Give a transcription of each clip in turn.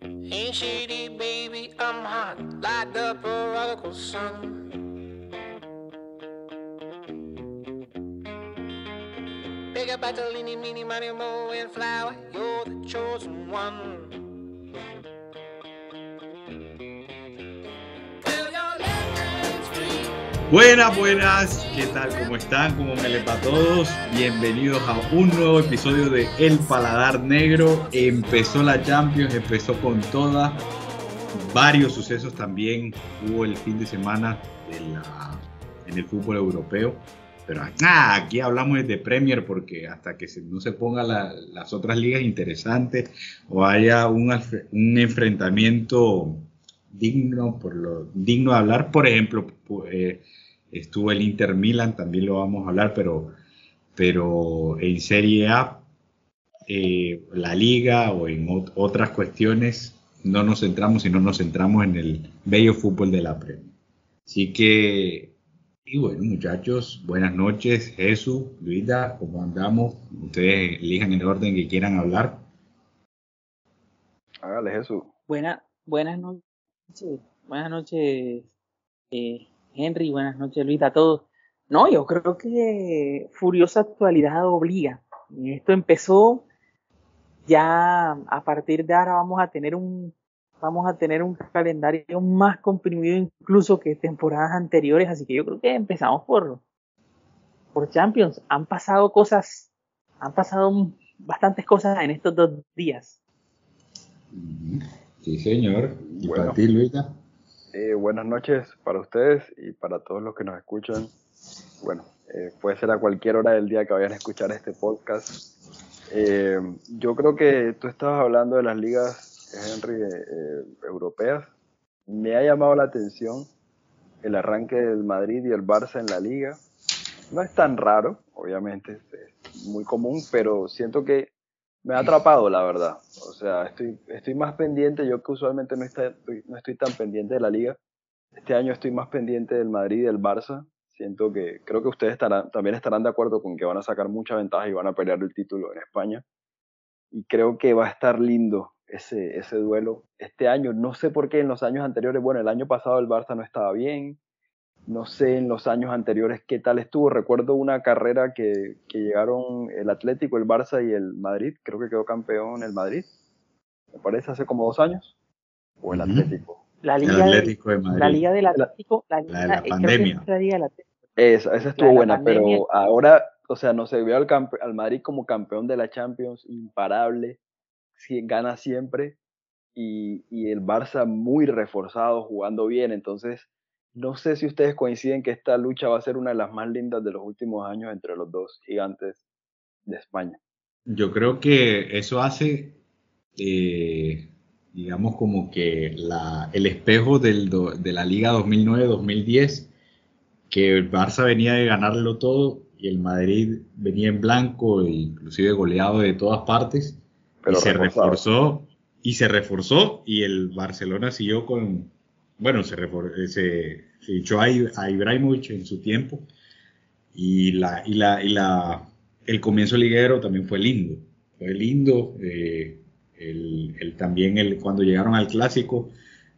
Ain't shady, baby, I'm hot, like the prodigal son. Pick up a little meeny, money, mo, and flower, you're the chosen one. Buenas, buenas, ¿qué tal? ¿Cómo están? ¿Cómo me les va a todos? Bienvenidos a un nuevo episodio de El Paladar Negro. Empezó la Champions, empezó con toda. Varios sucesos también hubo el fin de semana en el fútbol europeo. Pero ah, aquí hablamos de Premier porque hasta que no se pongan la- las otras ligas interesantes o haya un, enfrentamiento digno, por lo, digno de hablar, por ejemplo, eh, estuvo el Inter Milan, también lo vamos a hablar, pero, pero en Serie A, eh, la liga o en ot- otras cuestiones, no nos centramos, sino nos centramos en el bello fútbol de la Premier. Así que, y bueno, muchachos, buenas noches, Jesús, Luisa, ¿cómo andamos? Ustedes elijan el orden que quieran hablar. Hágale Jesús. Buena, buenas noches, buenas noches, eh, Henry, buenas noches, Luis, a todos. No, yo creo que Furiosa Actualidad obliga. Esto empezó ya a partir de ahora vamos a tener un vamos a tener un calendario más comprimido incluso que temporadas anteriores, así que yo creo que empezamos por por Champions. Han pasado cosas, han pasado bastantes cosas en estos dos días. Sí, señor. ¿Y Bueno. para ti, Luisa? Eh, buenas noches para ustedes y para todos los que nos escuchan. Bueno, eh, puede ser a cualquier hora del día que vayan a escuchar este podcast. Eh, yo creo que tú estabas hablando de las ligas, Henry, europeas. Me ha llamado la atención el arranque del Madrid y el Barça en la liga. No es tan raro, obviamente, es muy común, pero siento que me ha atrapado, la verdad. O sea, estoy, estoy más pendiente, yo que usualmente no, está- no estoy tan pendiente de la liga. Este año estoy más pendiente del Madrid y del Barça. Siento que, creo que ustedes estarán, también estarán de acuerdo con que van a sacar mucha ventaja y van a pelear el título en España. Y creo que va a estar lindo ese, ese duelo este año. No sé por qué en los años anteriores, bueno, el año pasado el Barça no estaba bien. No sé en los años anteriores qué tal estuvo. Recuerdo una carrera que, que llegaron el Atlético, el Barça y el Madrid. Creo que quedó campeón el Madrid. Me parece hace como dos años. O el. Atlético. La El liga, de- Atlético de Madrid. la liga del Atlético, la, liga, La de la eh, pandemia. es la liga del Atlético. Esa, esa estuvo La de la buena, pero ahora, o sea, no sé, veo al, al Madrid como campeón de la Champions, imparable, gana siempre, y, y el Barça muy reforzado, jugando bien, entonces no sé si ustedes coinciden que esta lucha va a ser una de las más lindas de los últimos años entre los dos gigantes de España. Yo creo que eso hace, eh, digamos, como que la, el espejo del do- de la Liga 2009-2010, que el Barça venía de ganarlo todo y el Madrid venía en blanco, e inclusive goleado de todas partes, Pero y se reforzó, y se reforzó, y el Barcelona siguió con, bueno, se, eh, se a, I- a Ibrahimovic en su tiempo, y la, y la, y la, el comienzo liguero también fue lindo, fue lindo, eh, el, el- también el, cuando llegaron al clásico,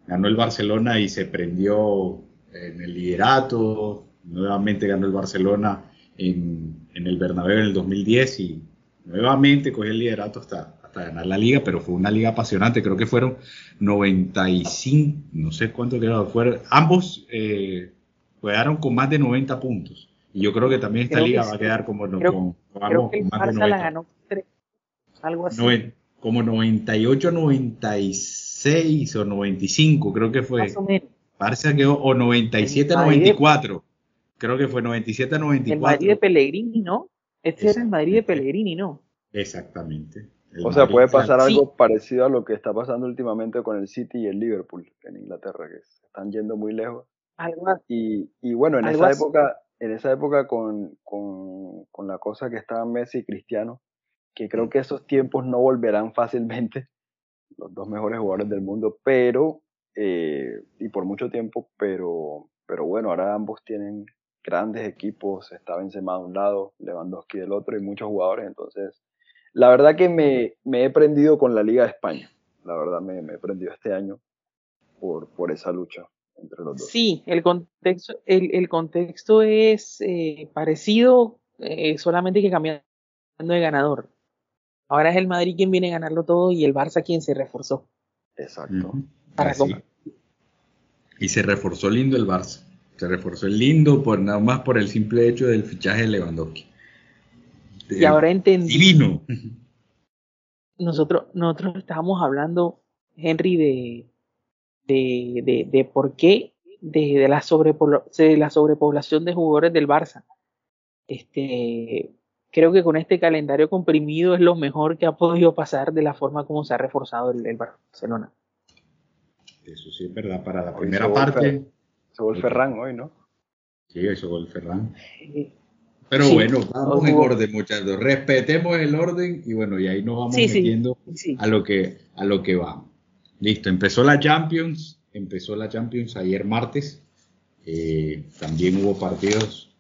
ganó el Barcelona y se prendió en el liderato, nuevamente ganó el Barcelona en, el Bernabéu en el 2010 y nuevamente cogió el liderato hasta ganar la liga, pero fue una liga apasionante, creo que fueron 95, no sé cuánto quedó, fueron, ambos eh, jugaron con más de 90 puntos. Y yo creo que también esta Creo liga sí. va a quedar como, no- Creo- con, con Creo que el más de Barça la 90. ganó algo así. Noven- como 98, 96 o 95, creo que fue. más o menos. Barça quedó, o 97, El Madrid- 94. Creo que fue 97, El Madrid de 94. Pellegrini, ¿no? Este era el Madrid de. Pellegrini, ¿no? Exactamente. El O sea, Madrid, puede pasar Sí. algo parecido a lo que está pasando últimamente con el City y el Liverpool en Inglaterra, que están yendo muy lejos. Y, y bueno, en esa así. época, en esa época con, con, con la cosa que estaban Messi y Cristiano, que creo que esos tiempos no volverán fácilmente, los dos mejores jugadores del mundo, pero, eh, y por mucho tiempo, pero, pero bueno, ahora ambos tienen grandes equipos, está Benzema de un lado, Lewandowski del otro y muchos jugadores, entonces, la verdad que me, me he prendido con la Liga de España. la verdad me, me prendió este año por, por esa lucha entre los dos. Sí, el contexto, el, el contexto es eh, parecido, eh, solamente que cambiando de ganador. Ahora es el Madrid quien viene a ganarlo todo y el Barça quien se reforzó. Exacto. Para Así. com- Y se reforzó lindo el Barça. Se reforzó lindo por nada más por el simple hecho del fichaje de Lewandowski. Y ahora entendí. Divino. nosotros, nosotros estábamos hablando, Henry, de, de, de, de por qué de, de la de la sobrepoblación de jugadores del Barça. Este, creo que con este calendario comprimido es lo mejor que ha podido pasar de la forma como se ha reforzado el, el Barcelona. Eso sí es verdad. Para la Hoy primera parte, gol Ferran hoy, ¿no? sí, hizo gol Ferran. Eh, Pero Sí. bueno, vamos en orden, muchachos. Respetemos el orden y bueno, y ahí nos vamos Sí, metiendo sí, a lo que a lo que vamos. Listo, empezó la Champions, empezó la Champions ayer martes. Eh, también hubo partidos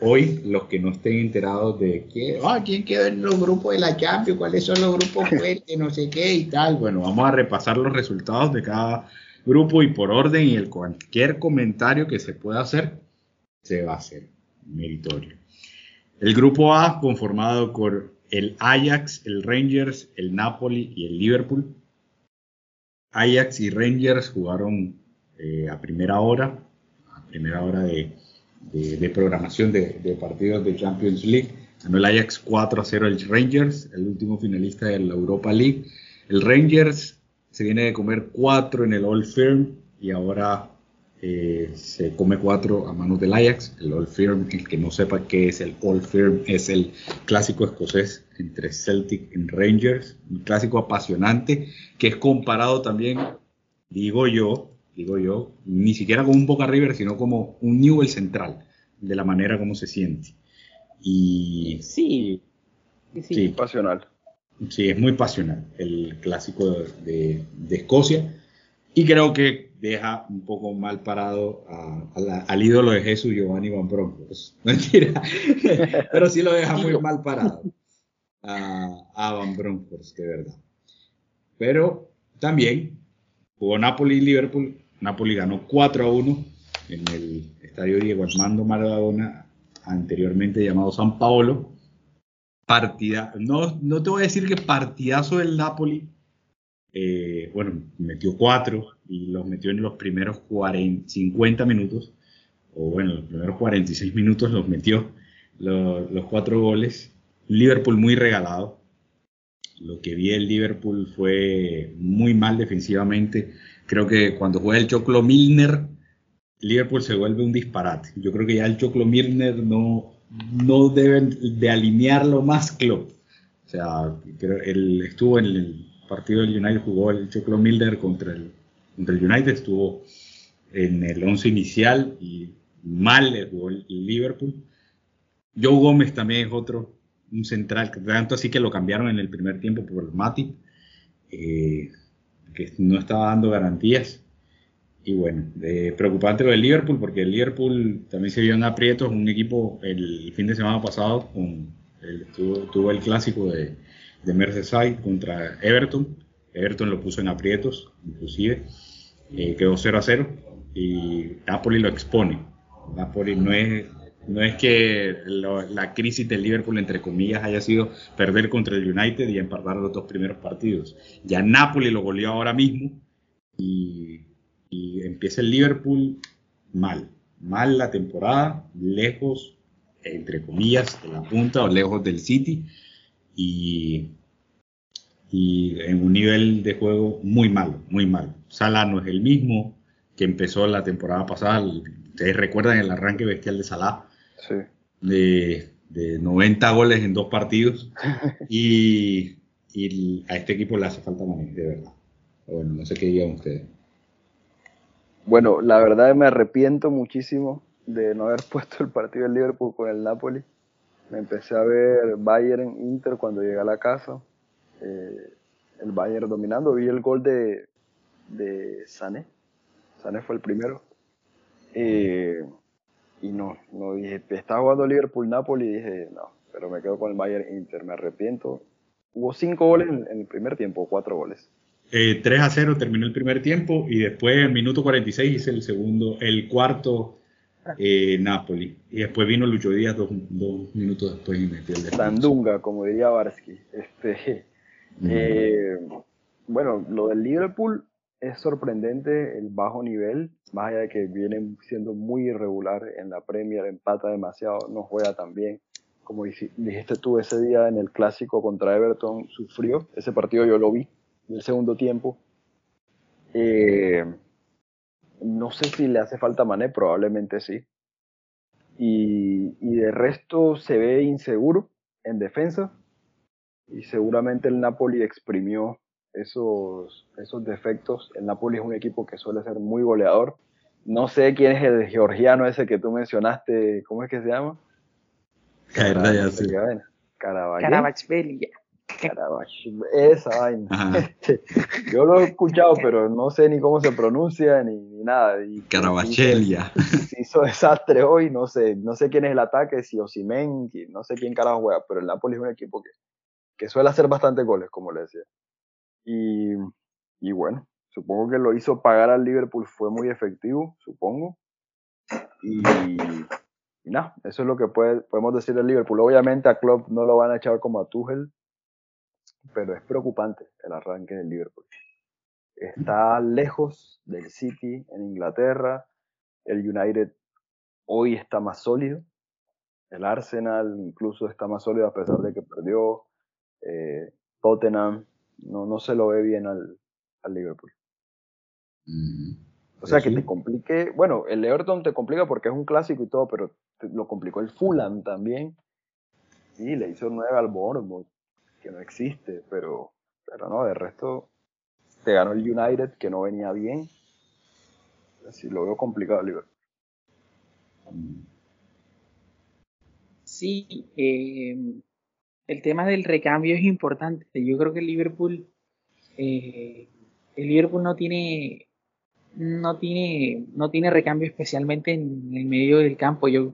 hoy, los que no estén enterados de que, ah, quién quedó en los grupos de la Champions, cuáles son los grupos fuertes, no sé qué y tal. Bueno, vamos a repasar los resultados de cada grupo y por orden y el cualquier comentario que se pueda hacer se va a hacer meritorio. El grupo A conformado por el Ajax, el Rangers, el Napoli y el Liverpool. Ajax y Rangers jugaron eh, a primera hora, a primera hora de, programación de, partidos de Champions League. Ganó el Ajax 4 a 0 el Rangers, el último finalista de la Europa League. El Rangers se viene de comer 4 en el Old Firm y ahora eh, se come 4 a manos del Ajax. El Old Firm, el que no sepa qué es el Old Firm, es el clásico escocés entre Celtic y Rangers, un clásico apasionante que es comparado también, digo yo, digo yo, ni siquiera como un Boca River, sino como un Newell Central, de la manera como se siente. Y Sí. sí, sí. Sí. Pasional. Sí, es muy pasional el clásico de, de- de Escocia y creo que deja un poco mal parado a- a la- al ídolo de Jesús, Giovanni Van Bronckhorst. Mentira, pero sí lo deja muy mal parado a, a Van Bronckhorst, de verdad. Pero también jugó Napoli y Liverpool. Napoli ganó 4 a 1 en el estadio Diego Armando Maradona, anteriormente llamado San Paolo partida, no, no te voy a decir que partidazo del Napoli, eh, bueno, metió cuatro y los metió en los primeros 40, 50 minutos, o bueno, los primeros 46 minutos los metió lo- los cuatro goles. Liverpool muy regalado. Lo que vi el Liverpool fue muy mal defensivamente. Creo que cuando juega el Choclo Milner, Liverpool se vuelve un disparate. Yo creo que ya el Choclo Milner no, no deben de alinearlo más club. O sea, él estuvo en el partido del United, jugó el Choclo Milner contra el, contra el United, estuvo en el 11 inicial y mal le jugó el Liverpool. Joe Gómez también es otro, un central, tanto así que lo cambiaron en el primer tiempo por Matip, eh, que no estaba dando garantías. Y bueno, preocupante lo del Liverpool, porque el Liverpool también se vio en aprietos, un equipo el fin de semana pasado con el- tuvo, tuvo el clásico de, de Merseyside contra Everton. Everton lo puso en aprietos, inclusive, eh, quedó 0 a 0 y Napoli lo expone. Napoli no es, no es que la crisis del Liverpool, entre comillas, haya sido perder contra el United y empatar los dos primeros partidos. Ya Napoli lo goleó ahora mismo y, y empieza el Liverpool mal, mal la temporada, lejos, entre comillas, de la punta o lejos del City y, y en un nivel de juego muy malo, muy malo. Salah no es el mismo que empezó la temporada pasada. Ustedes recuerdan el arranque bestial de Salah Sí. de, de 90 goles en dos partidos y, y a este equipo le hace falta manejo, de verdad. Bueno, no sé qué digan ustedes. Bueno, la verdad me arrepiento muchísimo de no haber puesto el partido del Liverpool con el Napoli. Me empecé a ver Bayern Inter cuando llegué a la casa. Eh, el Bayern dominando. Vi el gol de, de Sané. Sané fue el primero. Eh, y no, no dije, estaba jugando Liverpool-Napoli y dije, no, pero me quedo con el Bayern Inter, me arrepiento. Hubo cinco goles en, en el primer tiempo, cuatro goles. Eh, 3 a 0 terminó el primer tiempo y después el minuto 46 hice el segundo, el cuarto eh, Napoli. Y después vino Lucho Díaz dos, dos minutos después y metió el. Sandunga, como diría Barsky. Este, eh, bueno, lo del Liverpool es sorprendente el bajo nivel, más allá de que vienen siendo muy irregular en la Premier, empata demasiado, no juega tan bien. Como dijiste tú ese día en el clásico contra Everton, sufrió. Ese partido yo lo vi en el segundo tiempo. Eh, no sé si le hace falta Mané, probablemente sí. Y de resto se ve inseguro en defensa. Y seguramente el Napoli exprimió esos, esos defectos. El Napoli es un equipo que suele ser muy goleador. No sé quién es el georgiano ese que tú mencionaste, ¿cómo es que se llama? La verdad, ya sé. Caraballén. Carabachvelia. Carabach- Esa vaina. Este, Yo lo he escuchado, pero no sé ni cómo se pronuncia ni, ni nada. Y, Carabachelia. se hizo desastre hoy, no sé, no sé quién es el ataque, si Osimen, no sé quién carajo juega, pero el Napoli es un equipo que, que suele hacer bastantes goles, como le decía. Y, bueno, supongo que lo hizo pagar al Liverpool, fue muy efectivo, supongo. Y, nada, eso es lo que podemos decir del Liverpool. Obviamente a Klopp no lo van a echar como a Tuchel, pero es preocupante el arranque del Liverpool. Está lejos del City en Inglaterra, el United hoy está más sólido, el Arsenal incluso está más sólido a pesar de que perdió, eh, Tottenham no, no se lo ve bien al, al Liverpool. Mm. O sea que sí. te complique, bueno, el Everton te complica porque es un clásico y todo, pero te- lo complicó el Fulham también. Y le hizo 9 al Bournemouth, que no existe, pero, pero no, de resto te ganó el United, que no venía bien. Así lo veo complicado el Liverpool. Sí, eh, el tema del recambio es importante. Yo creo que el Liverpool, eh, el Liverpool no tiene, no tiene, no tiene recambio especialmente en el medio del campo. Yo,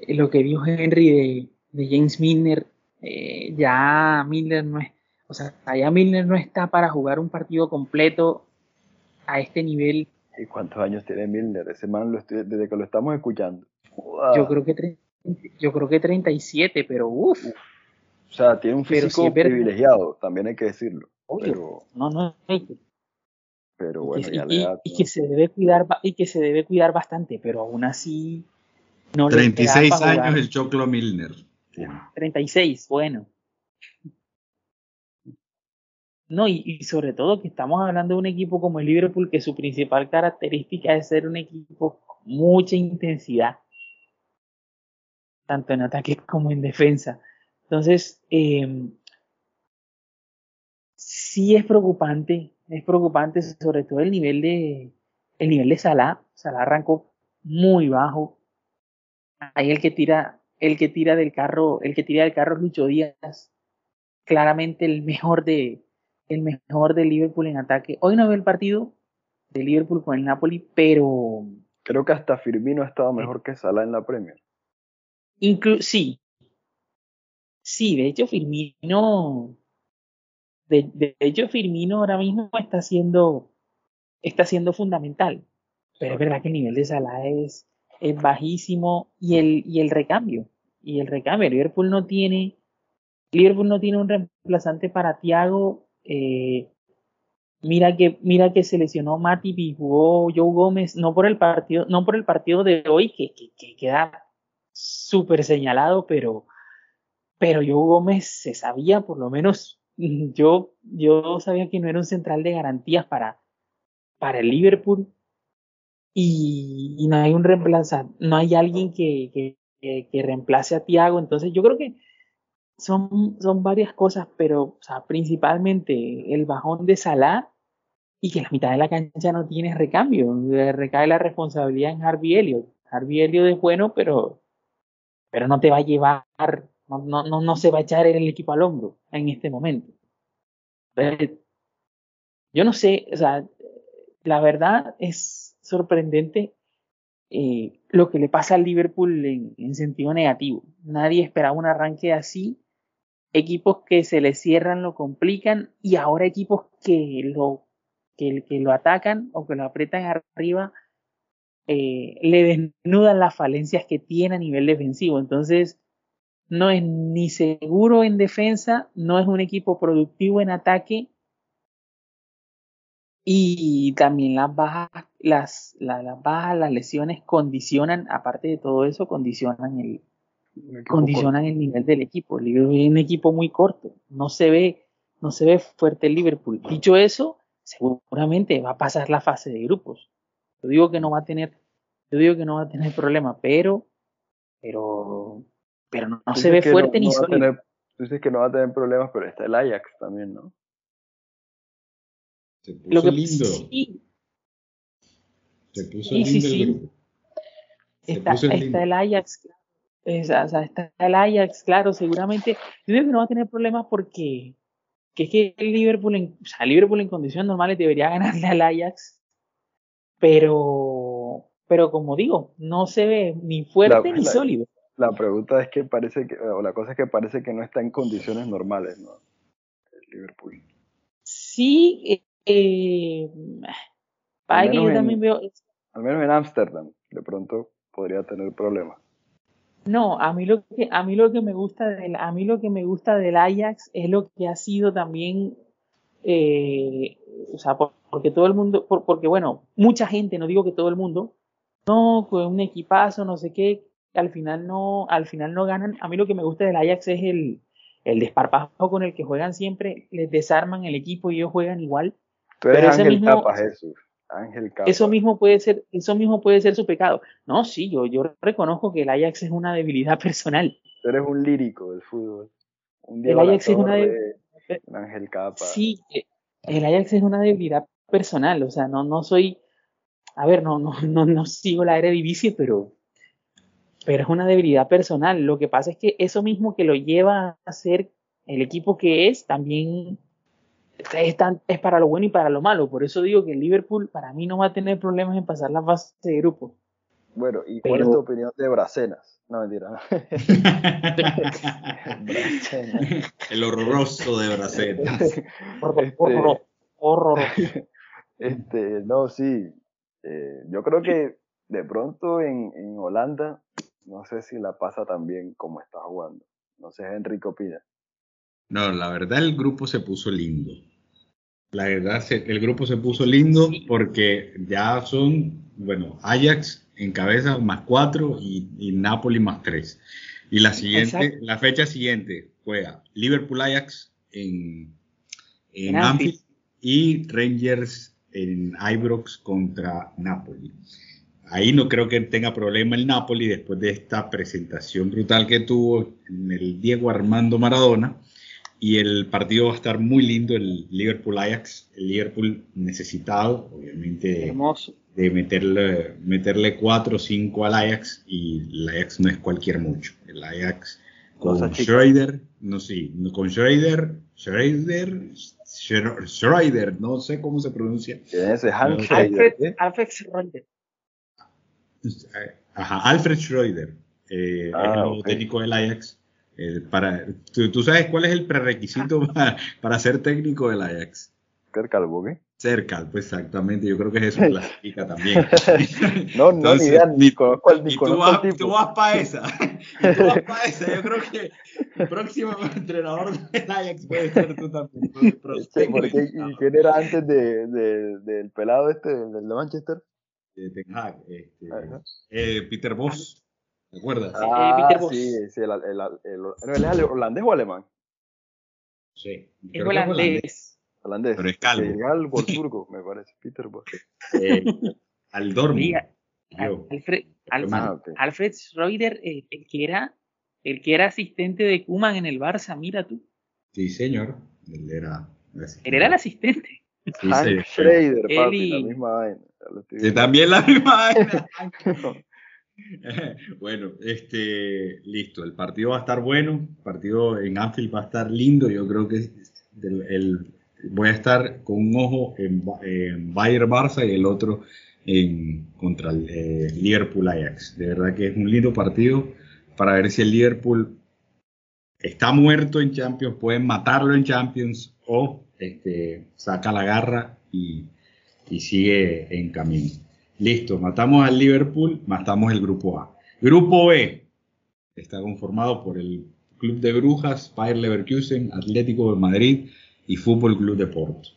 eh, lo que dijo Henry de, de James Milner, eh, ya Milner no es, o sea, ya Milner no está para jugar un partido completo a este nivel. ¿Y cuántos años tiene Milner? Ese man lo estoy- desde que lo estamos escuchando. Yo creo que yo creo que 37, pero uff, O sea, tiene un Pero físico sí es verdad. privilegiado, también hay que decirlo. Obvio. Pero, no, no, que- pero bueno, ya y- le da. y que se debe cuidar y que se debe cuidar bastante, pero aún así no le queda 36 para años jugar. el Choclo Milner. 36, bueno. No, y, y sobre todo que estamos hablando de un equipo como el Liverpool, que su principal característica es ser un equipo con mucha intensidad, tanto en ataque como en defensa. Entonces, eh, sí es preocupante, es preocupante sobre todo el nivel de, el nivel de Salah. Salah arrancó muy bajo. Ahí el que tira, el que tira del carro, el que tira del carro es Lucho Díaz, claramente el mejor de, el mejor de Liverpool en ataque. Hoy no veo el partido de Liverpool con el Napoli, pero Creo que hasta Firmino ha estado mejor que Salah en la Premier. inclu sí, sí, de hecho Firmino, de, de hecho Firmino ahora mismo está siendo, está siendo fundamental, pero es verdad que el nivel de Salah es, es bajísimo y el, y el recambio, y el recambio, Liverpool no tiene, Liverpool no tiene un reemplazante para Thiago, eh, Mira que, mira que se lesionó Matip y jugó Joe Gómez, no por el partido, no por el partido de hoy, que, que, que queda súper señalado, pero, pero Joe Gómez se sabía, por lo menos, yo, yo sabía que no era un central de garantías para, para el Liverpool. Y, no hay un reemplazante, no hay alguien que, que, reemplace a Thiago. Entonces yo creo que son, son varias cosas, pero o sea, principalmente el bajón de Salah y que la mitad de la cancha no tiene recambio. Recae la responsabilidad en Harvey Elliott. Harvey Elliott es bueno, pero, pero no te va a llevar, no, no, no, se va a echar el equipo al hombro en este momento. Yo no sé, o sea, la verdad es sorprendente eh, lo que le pasa al Liverpool en, en sentido negativo. Nadie esperaba un arranque así equipos que se le cierran lo complican y ahora equipos que lo, que, lo atacan o que lo apretan arriba eh, le desnudan las falencias que tiene a nivel defensivo. Entonces, no es ni seguro en defensa, no es un equipo productivo en ataque y también las bajas, las, las bajas, las lesiones condicionan, aparte de todo eso, condicionan el, condicionan el nivel del equipo. El Liverpool es un equipo muy corto, no se ve, no se ve fuerte el Liverpool. Dicho eso, seguramente va a pasar la fase de grupos. Yo digo que no va a tener, yo digo que no va a tener problema, pero, pero, pero no, se ve fuerte ni sólido. Tú dices que no va a tener problemas, pero está el Ajax también, ¿no? Se puso Lo que, lindo. Sí. Se puso lindo el grupo. está, está el Ajax, o sea, está el Ajax, claro, seguramente. Yo digo que no va a tener problemas porque que es que el Liverpool, en, o sea, Liverpool en condiciones normales debería ganarle al Ajax, pero, pero como digo, no se ve ni fuerte ni sólido. La pregunta es que parece que, o la cosa es que parece que no está en condiciones normales, ¿no? El Liverpool. Sí, eh, al, menos en, veo, al menos en Ámsterdam, de pronto podría tener problemas. No, a mí lo que a mí lo que me gusta del a mí lo que me gusta del Ajax es lo que ha sido también eh, o sea, porque todo el mundo, porque bueno, mucha gente, no digo que todo el mundo, no, con un equipazo, no sé qué, al final no, al final no ganan. A mí lo que me gusta del Ajax es el, el desparpajo con el que juegan siempre, les desarman el equipo y ellos juegan igual. Tú eres Ángel Capa, Jesús. Ángel Capa. Eso mismo puede ser, eso mismo puede ser su pecado. No, sí, yo, yo reconozco que el Ajax es una debilidad personal. Tú eres un lírico del fútbol. Un el Ajax es una debilidad. Ángel Capa. Sí, el Ajax es una debilidad personal. O sea, no, no soy. A ver, no, no, no, no sigo la Eredivisie, pero, pero es una debilidad personal. Lo que pasa es que eso mismo que lo lleva a ser el equipo que es, también es, es para lo bueno y para lo malo. Por eso digo que el Liverpool para mí no va a tener problemas en pasar la fase de grupo. Bueno, ¿y cuál es tu opinión de Bracenas? No, mentira. el horroroso de Bracenas. Horror, este, Este, no, sí. Eh, yo creo que de pronto en, en, Holanda, no sé si la pasa tan bien como está jugando. No sé, Enrique opina. No, la verdad el grupo se puso lindo. La verdad, el grupo se puso lindo porque ya son, bueno, Ajax en cabeza más cuatro y, Napoli más tres. Y la siguiente, la fecha siguiente juega Liverpool Ajax en, en, Anfield y Rangers en Ibrox contra Napoli. Ahí no creo que tenga problema el Napoli después de esta presentación brutal que tuvo en el Diego Armando Maradona y el partido va a estar muy lindo, el Liverpool Ajax, el Liverpool necesitado, obviamente, de meterle, meterle 4 o 5 al Ajax, y el Ajax no es cualquier mucho. El Ajax con Schroeder, no sé, con Schroeder, Schroeder, Schroeder, no sé cómo se pronuncia. Ese Alfred, ¿eh? Alfred Schroeder. Ajá, Alfred Schroeder, eh, ah, el técnico del Ajax eh, para, ¿tú, sabes cuál es el prerequisito para, ser técnico del Ajax? Ser calvo, ¿qué? Ser calvo, exactamente. Yo creo que eso clasifica también. no, no, ni idea, ni conozco, ni y tú vas, tú vas para esa. y tú vas para esa. Yo creo que el próximo entrenador del Ajax puede ser tú también. Sí, porque, ¿Y quién era antes de, de, del pelado este, del de Manchester? De Ten Hag, este, eh, Peter Boss. ¿Te acuerdas? Ah, sí, sí, el, el, el, el, holandés o alemán? Sí. Es holandés. Holandés. Pero es calvo. Al Wolfsburgo, me parece, Peter Bosch. Eh, al Dortmund. Alfred, ah, Alfred Schroeder, eh, el, que era, el que era asistente de Kuman en el Barça, mira tú. Sí, señor. Él era, él era el asistente. Sí, Hank Schrader, papi, la misma vaina. Sí, también la misma vaina. bueno, este, listo. El partido va a estar bueno. El partido en Anfield va a estar lindo. Yo creo que el, voy a estar con un ojo en, Bayern Barça y el otro en, contra el eh, Liverpool Ajax. De verdad que es un lindo partido para ver si el Liverpool está muerto en Champions, pueden matarlo en Champions o este, saca la garra y, sigue en camino. Listo, matamos al Liverpool, matamos el grupo A. Grupo B está conformado por el Club de Brujas, Bayer Leverkusen, Atlético de Madrid y Fútbol Club de Porto.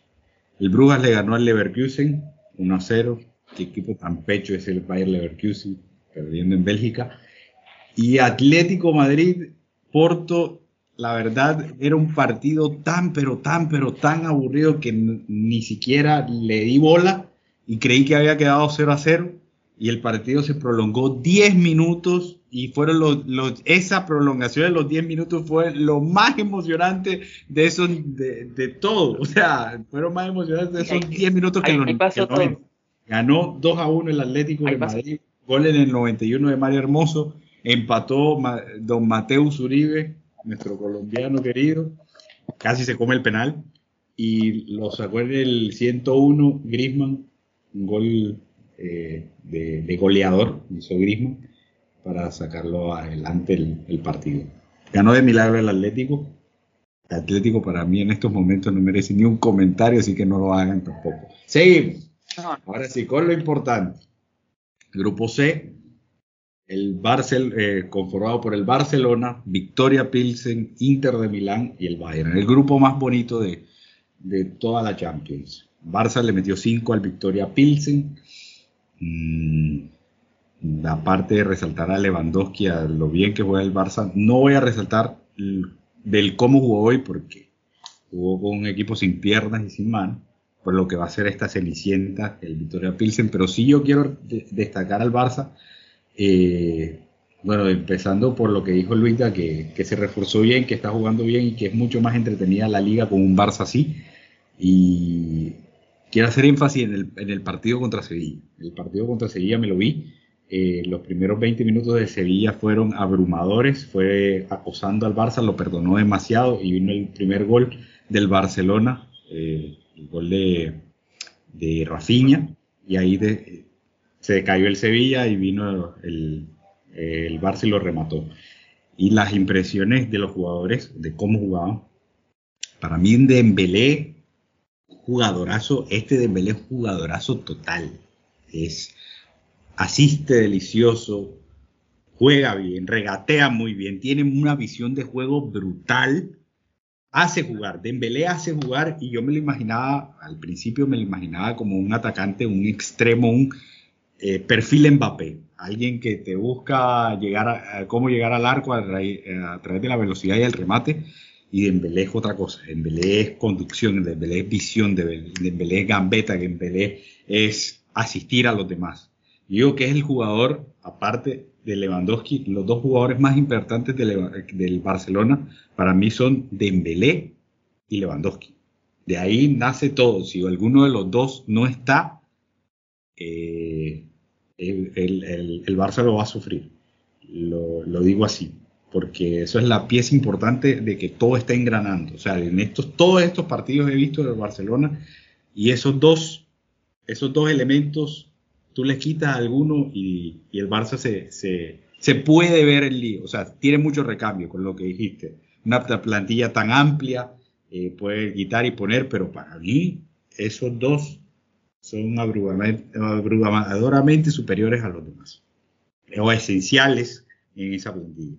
El Brujas le ganó al Leverkusen 1 0. Qué equipo tan pecho es el Bayer Leverkusen, perdiendo en Bélgica. Y Atlético Madrid, Porto, la verdad era un partido tan, pero tan, pero tan aburrido que ni siquiera le di bola y creí que había quedado 0 a 0 y el partido se prolongó 10 minutos y fueron los, los, esa prolongación de los 10 minutos fue lo más emocionante de eso, de, de, todo. O sea, fueron más emocionantes de esos 10 minutos que, ahí, los, ahí pasó que todo. Ganó 2 a 1 el Atlético Ahí de pasó. Madrid, gol en el 91 de Mario Hermoso, empató don Mateus Uribe, nuestro colombiano querido, casi se come el penal, y lo sacó en el 101 Grisman, un gol eh, de, de goleador, hizo Grisman, para sacarlo adelante el, el partido. Ganó de milagro el Atlético. El Atlético para mí en estos momentos no merece ni un comentario, así que no lo hagan tampoco. Seguimos. Ahora sí, con lo importante. Grupo C, el Barcel, eh, conformado por el Barcelona, Victoria Pilsen, Inter de Milán y el Bayern. El grupo más bonito de, de toda la Champions. Barça le metió 5 al Victoria Pilsen. Mm, aparte de resaltar a Lewandowski, a lo bien que juega el Barça, no voy a resaltar del cómo jugó hoy porque jugó con un equipo sin piernas y sin manos por lo que va a ser esta cenicienta, el Victoria Pilsen, pero sí yo quiero de- destacar al Barça, eh, bueno, empezando por lo que dijo Luisa, que, se reforzó bien, que está jugando bien y que es mucho más entretenida la liga con un Barça así, y quiero hacer énfasis en el, en el partido contra Sevilla, el partido contra Sevilla me lo vi, eh, los primeros 20 minutos de Sevilla fueron abrumadores, fue acosando al Barça, lo perdonó demasiado y vino el primer gol del Barcelona, eh, el gol de, de Rafinha, y ahí de- se cayó el Sevilla y vino el, el Barça y lo remató. Y las impresiones de los jugadores, de cómo jugaban, para mí en Dembélé, jugadorazo, este Dembélé es jugadorazo total, es asiste delicioso, juega bien, regatea muy bien, tiene una visión de juego brutal, hace jugar, Dembélé hace jugar y yo me lo imaginaba, al principio me lo imaginaba como un atacante, un extremo, un eh, perfil Mbappé, alguien que te busca llegar a, cómo llegar al arco a, raíz- a través de la velocidad y el remate. Y Dembélé es otra cosa. Dembélé es conducción, Dembélé es visión, Dembélé es gambeta, Dembélé es asistir a los demás. Yo digo que es el jugador, aparte de Lewandowski, los dos jugadores más importantes de Leva- del Barcelona para mí son Dembélé y Lewandowski. De ahí nace todo. Si alguno de los dos no está, eh, el, el- el- el Barça lo va a sufrir. Lo, lo digo así, porque eso es la pieza importante de que todo está engranando. O sea, en estos, todos estos partidos he visto del Barcelona y esos dos, esos dos elementos, tú les quitas alguno y, y el Barça se, se, se puede ver el lío. O sea, tiene mucho recambio con lo que dijiste. Una pla- plantilla tan amplia, eh, puede quitar y poner, pero para mí esos dos son abruma- abrumadoramente superiores a los demás. O esenciales en esa plantilla.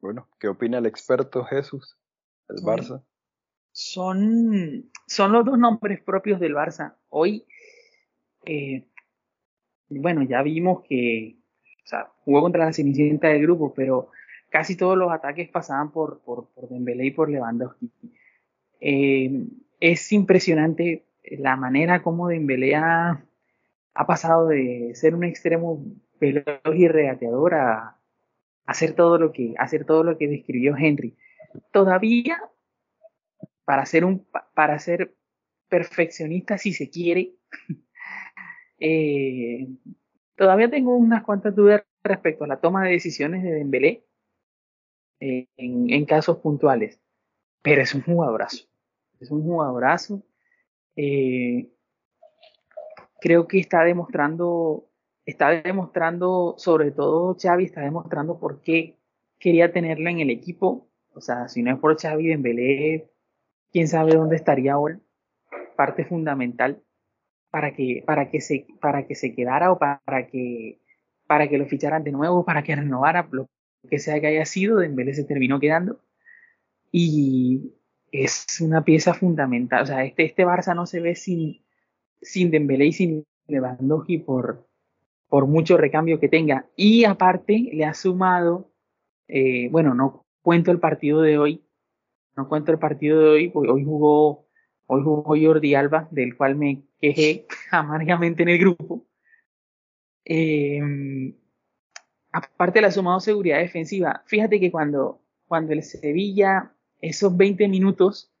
Bueno, ¿qué opina el experto Jesús? El Sí. Barça. son, son los dos nombres propios del Barça. Hoy, eh, bueno, ya vimos que o sea, jugó contra la cenicienta del grupo, pero casi todos los ataques pasaban por, por, por Dembélé y por Lewandowski. Eh, es impresionante la manera como Dembélé ha, pasado de ser un extremo veloz y regateador a hacer todo lo que hacer todo lo que describió Henry. Todavía para ser un pa- para ser perfeccionista si se quiere eh, todavía tengo unas cuantas dudas respecto a la toma de decisiones de Dembélé eh, en, en casos puntuales. Pero es un jugadorazo. Es un jugadorazo eh, creo que está demostrando está demostrando sobre todo Xavi está demostrando por qué quería tenerlo en el equipo. O sea, si no es por Xavi Dembélé, quién sabe dónde estaría ahora. Parte fundamental para que, para que, se, para que se quedara o para que, para que lo ficharan de nuevo, para que renovara lo que sea que haya sido. Dembélé se terminó quedando. Y es una pieza fundamental. O sea, este, este Barça no se ve sin, sin Dembélé y sin Lewandowski por, por mucho recambio que tenga. Y aparte le ha sumado, eh, bueno, no cuento el partido de hoy, no cuento el partido de hoy, porque hoy jugó, hoy jugó Jordi Alba, del cual me quejé amargamente en el grupo. Eh, aparte le ha sumado seguridad defensiva. Fíjate que cuando, cuando el Sevilla, esos 20 minutos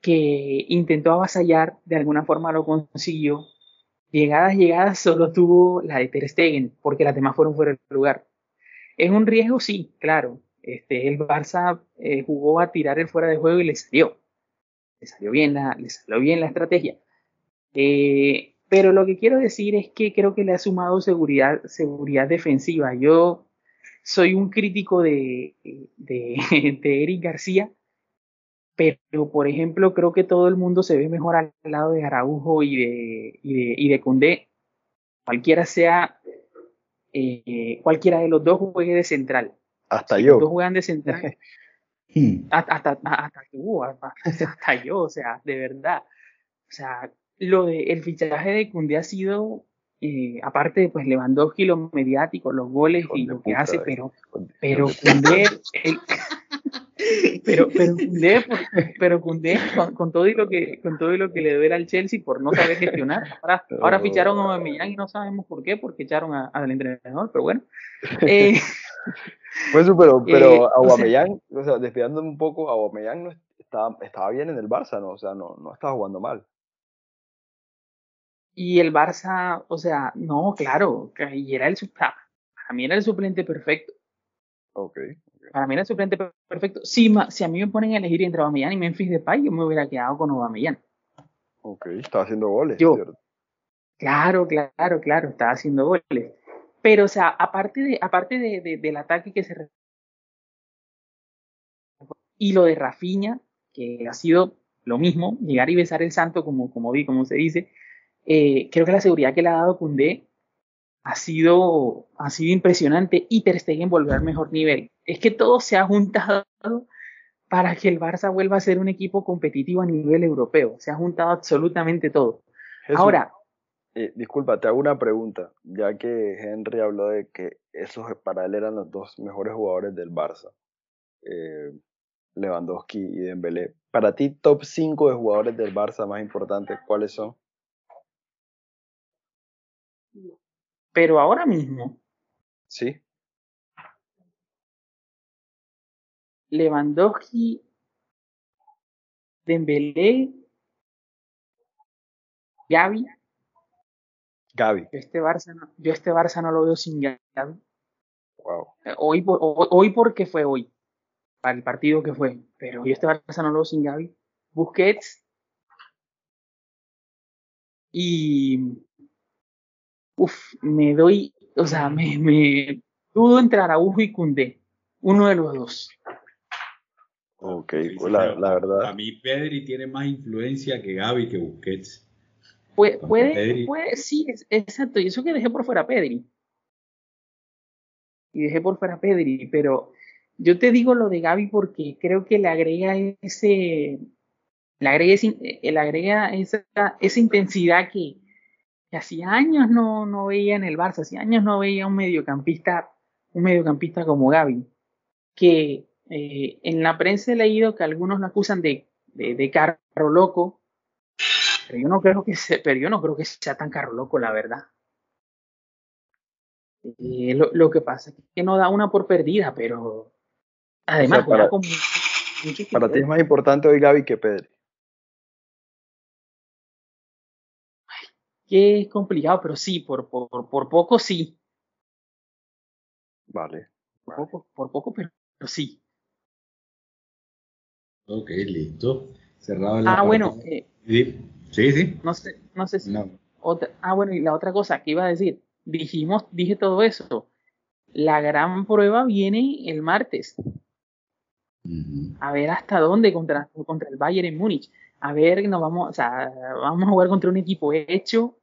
que intentó avasallar, de alguna forma lo consiguió, llegadas, llegadas, solo tuvo la de Ter Stegen, porque las demás fueron fuera del lugar. ¿Es un riesgo? Sí, claro. Este, el Barça eh, jugó a tirar el fuera de juego y le salió. Le salió bien la, le salió bien la estrategia. Eh, pero lo que quiero decir es que creo que le ha sumado seguridad, seguridad defensiva. Yo soy un crítico de, de, de Eric García, pero por ejemplo creo que todo el mundo se ve mejor al lado de Araujo y de, y de, y de Cundé, cualquiera sea, eh, cualquiera de los dos juegue de central. Hasta si yo. Los dos juegan de central. Hmm. hasta, hasta, hasta, tú, hasta, hasta yo, o sea, de verdad. O sea, lo de el fichaje de Cundé ha sido, eh, aparte pues Lewandowski, lo mediático, los goles y lo que hace, pero, pero Cundé, el- pero, pero Cundé, pero Koundé, con, con todo y lo que, con todo y lo que le duele al Chelsea por no saber gestionar, ahora, ahora ficharon a Aubameyang y no sabemos por qué, porque echaron a- al entrenador, pero bueno. Eh, Pues pero, pero Eh, o sea- Aubameyang, o sea, desviándome un poco, Aubameyang no es- estaba, estaba bien en el Barça, ¿no? O sea, no, no estaba jugando mal. Y el Barça, o sea, no, claro, y era el, para mí era el suplente perfecto. Ok. Para mí era el suplente per- perfecto. Si, ma- si a mí me ponen a elegir entre Aubameyang y Memphis Depay, yo me hubiera quedado con Aubameyang. Ok, estaba haciendo goles, Yo. ¿cierto? Claro, claro, claro, estaba haciendo goles. Pero, o sea, aparte de, aparte de, de- del ataque que se y lo de Rafinha, que ha sido lo mismo, llegar y besar el santo, como, como vi, como se dice, eh, creo que la seguridad que le ha dado Koundé ha sido, ha sido impresionante y Ter Stegen volvió al mejor nivel. Es que todo se ha juntado para que el Barça vuelva a ser un equipo competitivo a nivel europeo. Se ha juntado absolutamente todo. Jesús, Ahora, eh, disculpa, te hago una pregunta, ya que Henry habló de que esos para él eran los dos mejores jugadores del Barça, eh, Lewandowski y Dembélé. Para ti, top 5 de jugadores del Barça más importantes, ¿cuáles son? Pero ahora mismo, Sí, Lewandowski, Dembélé, Gaby. yo este Barça no, yo este Barça no lo veo sin Gavi. Wow. Eh, Hoy, hoy, hoy porque fue hoy, para el partido que fue, pero yo este Barça no lo veo sin Gavi. Busquets y uf, me doy, o sea, me, me dudo entre Araujo y Koundé, uno de los dos. Ok, pues la, la verdad. mí Pedri tiene más influencia que Gaby que Busquets. Puede, puede, Pedri- puede, sí, es- exacto. Y eso que dejé por fuera a Pedri. Y dejé por fuera a Pedri, pero yo te digo lo de Gaby porque creo que le agrega ese, le agrega, ese- eh, le agrega esa, esa intensidad que, que hacía años no, no veía en el Barça, hacía años no veía un mediocampista, un mediocampista como Gaby, que eh, en la prensa he leído que algunos lo acusan de, de, de carro loco, pero yo no creo que sea, pero yo no creo que sea tan carro loco, la verdad. Eh, lo, lo que pasa es que no da una por perdida, pero además para- juega con mucho Para ti es más importante hoy Gaby que Pedri. Que es complicado, pero sí, por, por, por poco sí, Vale. por vale. poco, por poco, pero, pero sí. Ok, listo. Cerrado el Ah, bueno, eh, Sí, sí. sí. no sé, no sé si No. otra, ah, bueno, y la otra cosa que iba a decir, dijimos, dije todo eso. la gran prueba viene el martes. A ver hasta dónde contra, contra el Bayern en Múnich. A ver, nos vamos, o sea, vamos a jugar contra un equipo hecho,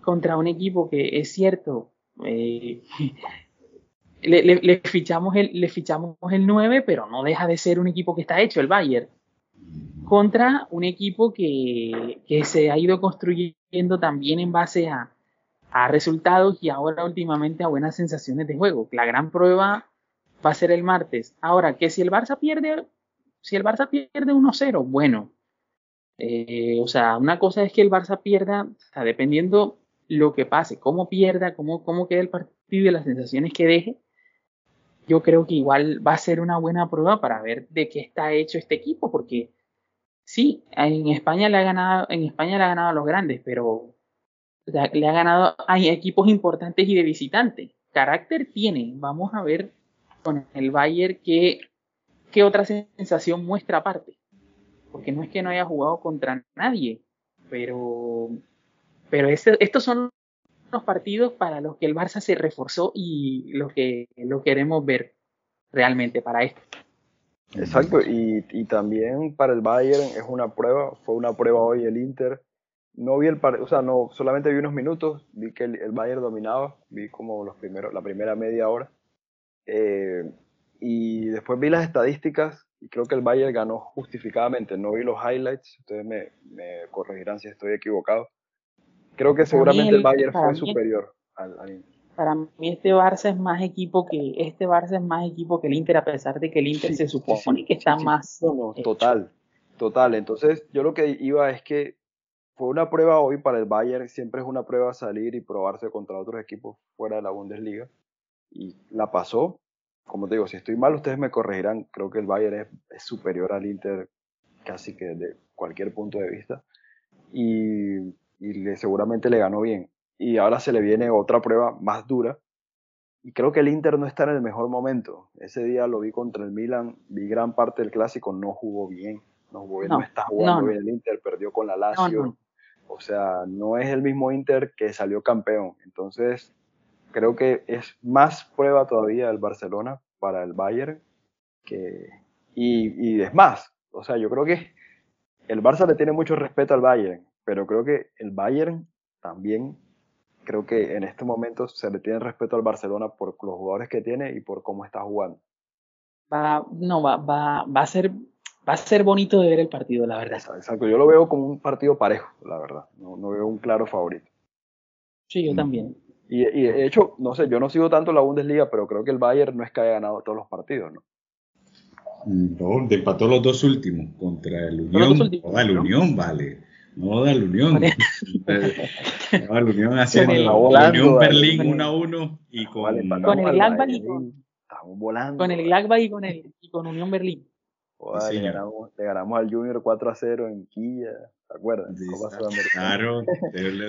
contra un equipo que es cierto, eh, le, fichamos el, le fichamos el 9, pero no deja de ser un equipo que está hecho, el Bayern. Contra un equipo que, que se ha ido construyendo también en base a, a resultados y ahora últimamente a buenas sensaciones de juego. La gran prueba va a ser el martes. Ahora, que si el Barça pierde, si el Barça pierde 1-0, bueno. Eh, o sea, una cosa es que el Barça pierda, o sea, dependiendo lo que pase, cómo pierda, cómo, cómo quede el partido y las sensaciones que deje, yo creo que igual va a ser una buena prueba para ver de qué está hecho este equipo, porque sí, en España le ha ganado, en España le ha ganado a los grandes, pero le ha ganado a equipos importantes y de visitante. Carácter tiene. Vamos a ver con el Bayern qué, qué otra sensación muestra aparte. Porque no es que no haya jugado contra nadie, pero, pero estos son los partidos para los que el Barça se reforzó y lo que lo queremos ver realmente para esto. Exacto, y, y también para el Bayern es una prueba, fue una prueba hoy el Inter no vi el partido, o sea, no, solamente vi unos minutos, vi que el, Bayern dominaba, vi como los primeros, la primera media hora. Eh, y después vi las estadísticas y creo que el Bayern ganó justificadamente. No vi los highlights, ustedes me, me corregirán si estoy equivocado. Creo que seguramente el, Bayern fue superior al, Para mí este Barça es más equipo que este Barça es más equipo que el Inter a pesar de que el Inter se supone que está más total, total. Entonces yo lo que iba es que fue una prueba hoy para el Bayern, siempre es una prueba salir y probarse contra otros equipos fuera de la Bundesliga. Y la pasó. Como te digo, si estoy mal, ustedes me corregirán. Creo que el Bayern es, superior al Inter casi que de cualquier punto de vista. Y, y seguramente le ganó bien. Y ahora se le viene otra prueba más dura. Y creo que el Inter no está en el mejor momento. Ese día lo vi contra el Milan, vi gran parte del clásico, no jugó bien. No, jugó bien, no, está jugando bien el Inter, perdió con la Lazio. O sea, no es el mismo Inter que salió campeón. Entonces, creo que es más prueba todavía el Barcelona para el Bayern. Que, y, y es más, o sea, yo creo que el Barça le tiene mucho respeto al Bayern, pero creo que el Bayern también, creo que en este momento se le tiene respeto al Barcelona por los jugadores que tiene y por cómo está jugando. Va, no, va, va, va a ser va a ser bonito de ver el partido, la verdad. Exacto, yo lo veo como un partido parejo, la verdad. No, no veo un claro favorito. Sí, yo también. Y, y, de hecho, no sé, yo no sigo tanto la Bundesliga, pero creo que el Bayern no es que haya ganado todos los partidos, ¿no? No, empató los dos últimos contra el Unión. No, el Unión, vale. No da el Unión. no, el Unión haciendo la Unión Berlín 1 a 1 y con, con el Gladbach y con, con el Gladbach y con el y con Unión Berlín le, ganamos, al Junior 4 a 0 en Quilla, ¿te acuerdas? claro,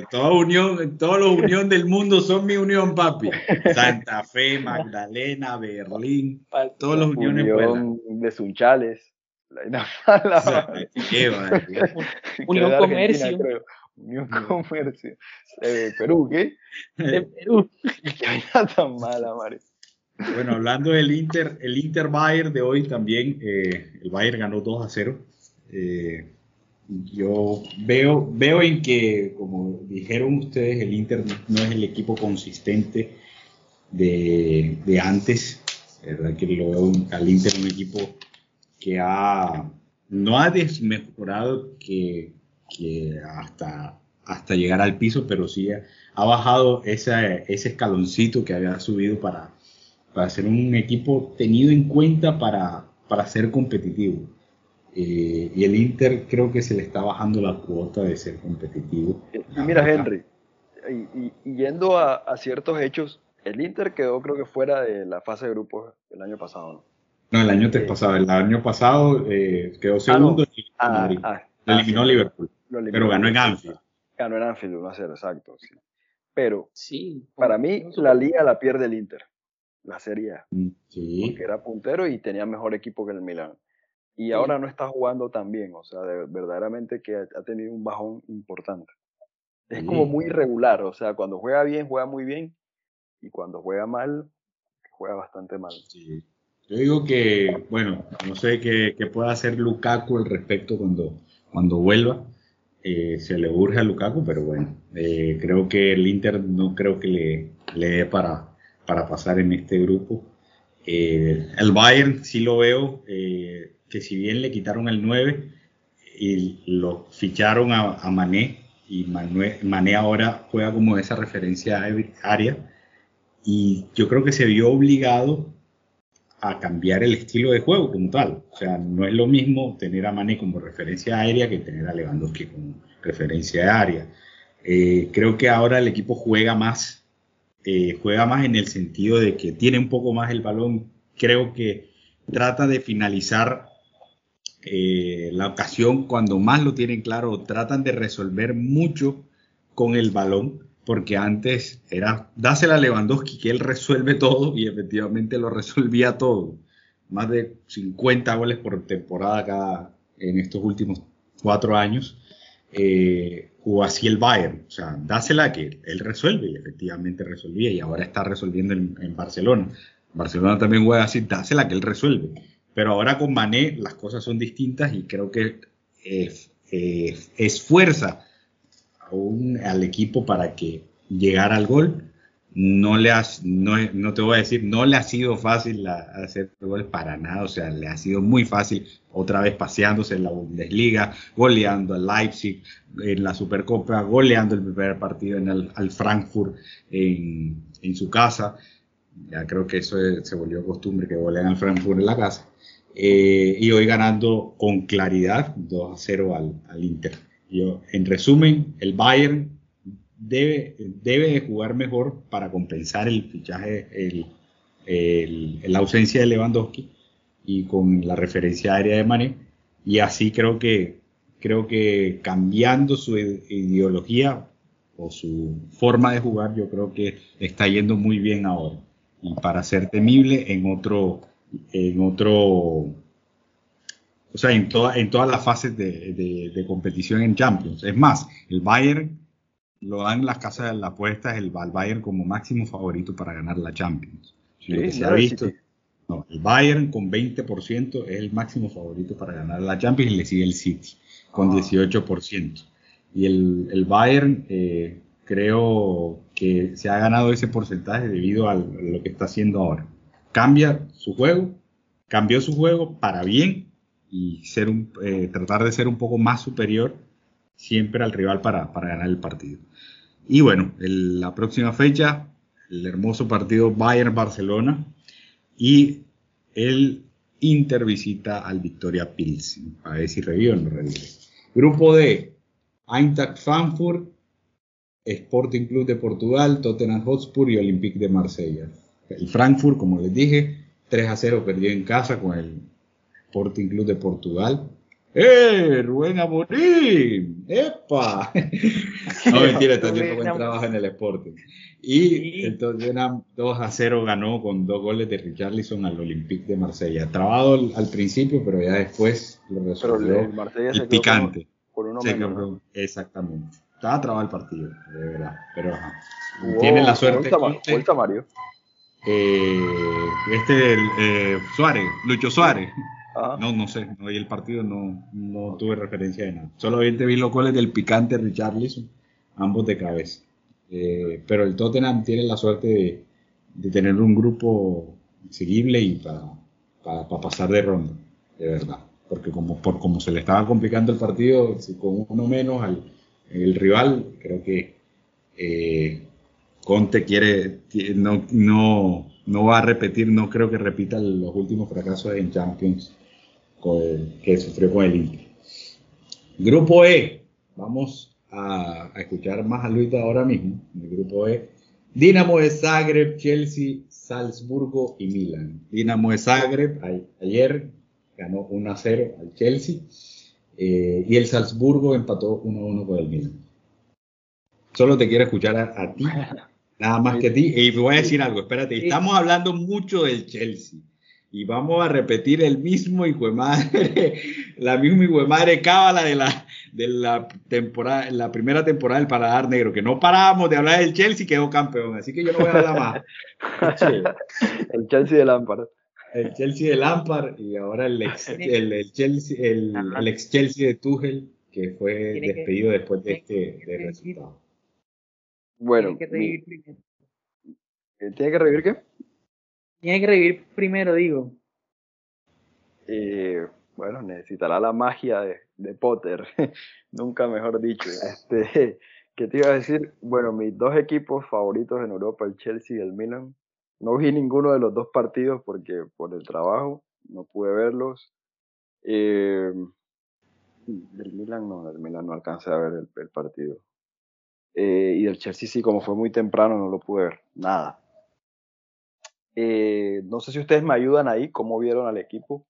toda unión, toda la unión del mundo son mi unión, papi. Santa Fe, Magdalena, Berlín, todos los uniones unión de Sunchales. La, Unión Comercio. Unión Comercio. Eh, Perú, ¿qué? De Perú. Qué tan mala, Mario. Bueno, hablando del Inter, el Inter Bayern de hoy también, eh, el Bayern ganó 2 a 0. Eh, yo veo, veo en que, como dijeron ustedes, el Inter no es el equipo consistente de, de antes. ¿verdad? Que lo veo al Inter un equipo que ha, no ha desmejorado que, que hasta, hasta llegar al piso, pero sí ha, ha bajado ese, ese escaloncito que había subido para, para ser un equipo tenido en cuenta para, para ser competitivo. Eh, y el Inter creo que se le está bajando la cuota de ser competitivo. Y mira, Henry, y, yendo a, ciertos hechos, el Inter quedó creo que fuera de la fase de grupos el año pasado, ¿no? No, el año eh, pasado. El año pasado eh, quedó ah, segundo y ah, ah, eliminó Liverpool. pero ganó en Anfield. Ganó en Anfield 1 a 0, exacto. Pero sí, para mí la liga la pierde el Inter la Serie A. Mm, porque era puntero y tenía mejor equipo que el Milan. Y ahora no está jugando tan bien, o sea, verdaderamente que ha, tenido un bajón importante. Es como muy irregular, o sea, cuando juega bien, juega muy bien, y cuando juega mal, juega bastante mal. Sí. Yo digo que, bueno, no sé qué, qué pueda hacer Lukaku al respecto cuando, cuando vuelva. Eh, se le urge a Lukaku, pero bueno, eh, creo que el Inter no creo que le, le dé para, para pasar en este grupo. Eh, el Bayern sí lo veo, eh, que si bien le quitaron el 9 y lo ficharon a, a Mané, y Manuel, Mané ahora juega como esa referencia área, y yo creo que se vio obligado a cambiar el estilo de juego como tal. O sea, no es lo mismo tener a Mané como referencia aérea que tener a Lewandowski como referencia área. Eh, creo que ahora el equipo juega más, eh, juega más en el sentido de que tiene un poco más el balón. Creo que trata de finalizar eh, la ocasión cuando más lo tienen claro. Tratan de resolver mucho con el balón porque antes era dásela a Lewandowski que él resuelve todo y efectivamente lo resolvía todo. Más de 50 goles por temporada cada en estos últimos cuatro años. Eh, o así el Bayern, o sea, dásela que él resuelve y efectivamente resolvía y ahora está resolviendo en, Barcelona. Barcelona también juega así, dásela que él resuelve. Pero ahora con Mané las cosas son distintas y creo que eh, eh, esfuerza aún al equipo para que llegara al gol. No le has, no, no, te voy a decir, no le ha sido fácil hacer gol para nada, o sea, le ha sido muy fácil otra vez paseándose en la Bundesliga, goleando al Leipzig en la Supercopa, goleando el primer partido en el, al Frankfurt en, en, su casa. Ya creo que eso se volvió costumbre que golean al Frankfurt en la casa. Eh, y hoy ganando con claridad 2 a 0 al, al Inter. Yo, en resumen, el Bayern debe, debe de jugar mejor para compensar el fichaje, el, la ausencia de Lewandowski y con la referencia aérea de Mané. Y así creo que, creo que cambiando su ideología o su forma de jugar, yo creo que está yendo muy bien ahora. Y para ser temible en otro, en otro o sea, en, toda, en todas las fases de, de, competición en Champions. Es más, el Bayern lo dan las casas de las apuestas, el, Bayern como máximo favorito para ganar la Champions. Sí, lo que se ha visto. Sí. No, el Bayern con 20% es el máximo favorito para ganar la Champions y le sigue el City con ah. 18%. Y el, el Bayern eh, creo que se ha ganado ese porcentaje debido a lo que está haciendo ahora. Cambia su juego, cambió su juego para bien y ser un, eh, tratar de ser un poco más superior siempre al rival para, para ganar el partido. Y bueno, el, la próxima fecha, el hermoso partido Bayern-Barcelona y el Inter visita al Victoria Pilsen. A ver si revive o no revive. Grupo D, Eintracht Frankfurt, Sporting Club de Portugal, Tottenham Hotspur y Olympique de Marsella. El Frankfurt, como les dije, 3 a 0 perdió en casa con el Sporting Club de Portugal. ¡Eh! Rubén Amorim! ¡Epa! no, mentira, está haciendo buen trabajo en el Sporting. Y entonces eran 2 a 0 ganó con dos goles de Richarlison al Olympique de Marsella. Trabado al, al principio, pero ya después lo resolvió el, Marsella el picante. Por uno menos, ¿no? Exactamente. Estaba trabado el partido, de verdad. Pero ajá. Wow, tienen la suerte. Vuelta, vuelta Mario. Eh, este, eh, Suárez, Lucho Suárez. Ah. No, no sé, no, el partido no, no tuve referencia de nada. Solamente vi los goles del picante Richarlison, ambos de cabeza. Eh, pero el Tottenham tiene la suerte de, de tener un grupo seguible y para pa, pa pasar de ronda, de verdad. Porque como, por como se le estaba complicando el partido, con uno menos al el rival, creo que eh, Conte quiere, no, no, no va a repetir, no creo que repita los últimos fracasos en Champions con que sufrió con el Inter. Grupo E, vamos a, a, escuchar más a Luis ahora mismo. El grupo E, Dinamo de Zagreb, Chelsea, Salzburgo y Milan. Dinamo de Zagreb a, ayer ganó 1 a 0 al Chelsea eh, y el Salzburgo empató 1 a 1 con el Milan. Solo te quiero escuchar a, a ti, nada más que a ti. Y voy a decir algo, espérate, estamos hablando mucho del Chelsea y vamos a repetir el mismo hijo de madre, la misma hijo de madre cábala de la, de la temporada, la primera temporada del Paladar Negro, que no parábamos de hablar del Chelsea y quedó campeón, así que yo no voy a hablar más. el Chelsea de Lampard. El Chelsea de Lampard y ahora el ex, el, Chelsea, el, el, ex Chelsea de Tuchel, que fue despedido después de este de resultado. Bueno, tiene que revivir primero. ¿Tiene que revivir qué? Tiene que revivir primero, digo. Eh, bueno, necesitará la magia de, Potter, nunca mejor dicho. Este, ¿Qué te iba a decir? Bueno, mis dos equipos favoritos en Europa, el Chelsea y el Milan. No vi ninguno de los dos partidos porque por el trabajo no pude verlos. Eh, del Milan no, del Milan no alcancé a ver el, partido. Eh, y del Chelsea sí, como fue muy temprano, no lo pude ver. Nada. Eh, no sé si ustedes me ayudan ahí, cómo vieron al equipo.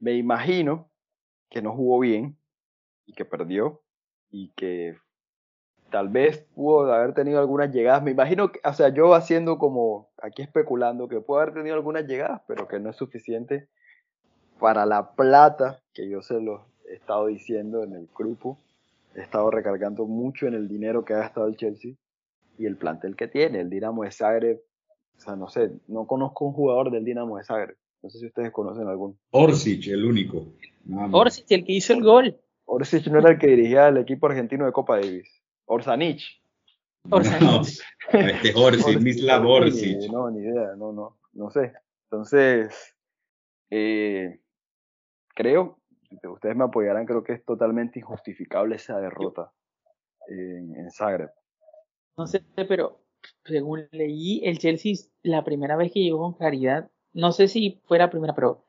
Me imagino que no jugó bien y que perdió y que tal vez pudo haber tenido algunas llegadas. Me imagino que, o sea, yo haciendo como aquí especulando que pudo haber tenido algunas llegadas, pero que no es suficiente para la plata que yo se lo he estado diciendo en el grupo. He estado recargando mucho en el dinero que ha gastado el Chelsea y el plantel que tiene. El Dinamo de Zagreb o sea, no sé, no conozco un jugador del Dinamo de Zagreb. No sé si ustedes conocen algún. Orsic, el único. Orsic, el que hizo el gol. Orsic no era el que dirigía el equipo argentino de Copa Davis. Orsanich. Orsanich. No, este Orsic, Mislav Orsic. No, ni idea, no, no, no sé. Entonces, eh, creo, ustedes me apoyarán, creo que es totalmente injustificable esa derrota en, en Zagreb. No sé, pero según leí, el Chelsea, la primera vez que llegó con claridad, no sé si fue la primera, pero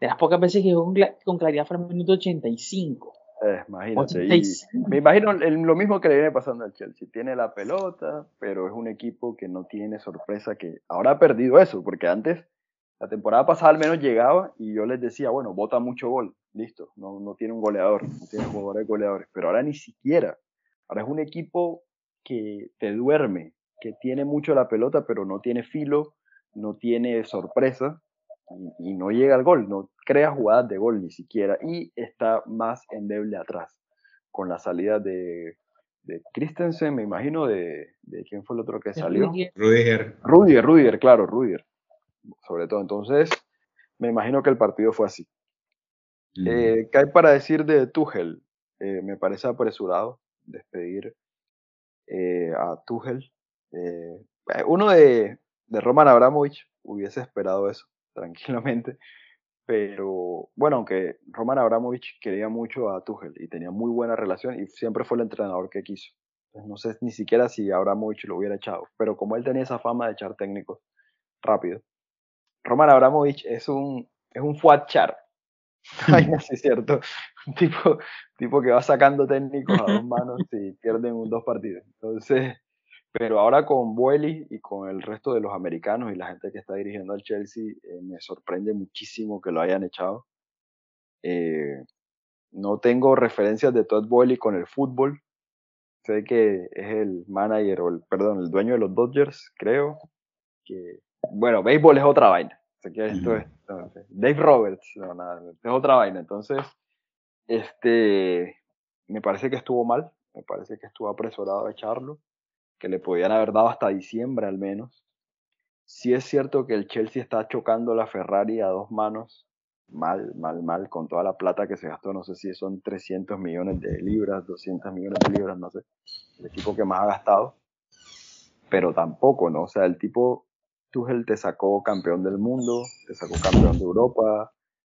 de las pocas veces que llegó con, claridad fue en el minuto 85. Eh, imagínate. me imagino lo mismo que le viene pasando al Chelsea. Tiene la pelota, pero es un equipo que no tiene sorpresa, que ahora ha perdido eso, porque antes, la temporada pasada al menos llegaba y yo les decía, bueno, bota mucho gol, listo, no, no tiene un goleador, no tiene jugadores goleadores, pero ahora ni siquiera. Ahora es un equipo que te duerme, que tiene mucho la pelota, pero no tiene filo, no tiene sorpresa y, no llega al gol, no crea jugadas de gol ni siquiera y está más endeble atrás con la salida de, de Christensen, me imagino, de, de quién fue el otro que salió. Rudiger. Rudiger, Rudiger, claro, Rudiger. Sobre todo, entonces, me imagino que el partido fue así. Mm. Eh, ¿Qué hay para decir de Tuchel? Eh, me parece apresurado despedir eh, a Tuchel. Eh, eh, uno de, de Roman Abramovich hubiese esperado eso, tranquilamente. Pero bueno, aunque Roman Abramovich quería mucho a Tuchel y tenía muy buena relación y siempre fue el entrenador que quiso. no sé ni siquiera si Abramovich lo hubiera echado, pero como él tenía esa fama de echar técnicos rápido. Roman Abramovich es un, es un char. Ay, no cierto. Un tipo, tipo que va sacando técnicos a dos manos y pierden un, dos partidos. Entonces, pero ahora con Bueli y con el resto de los americanos y la gente que está dirigiendo al Chelsea, eh, me sorprende muchísimo que lo hayan echado. Eh, no tengo referencias de Todd Bueli con el fútbol. Sé que es el manager, o el, perdón, el dueño de los Dodgers, creo. Que, bueno, béisbol es otra vaina. Sé que esto es, Dave Roberts, no, nada, es otra vaina. Entonces, este, me parece que estuvo mal, me parece que estuvo apresurado a echarlo que le podían haber dado hasta diciembre al menos. Sí es cierto que el Chelsea está chocando la Ferrari a dos manos, mal, mal, mal, con toda la plata que se gastó, no sé si son 300 millones de libras, 200 millones de libras, no sé, el equipo que más ha gastado, pero tampoco, ¿no? O sea, el tipo, Tuchel te sacó campeón del mundo, te sacó campeón de Europa,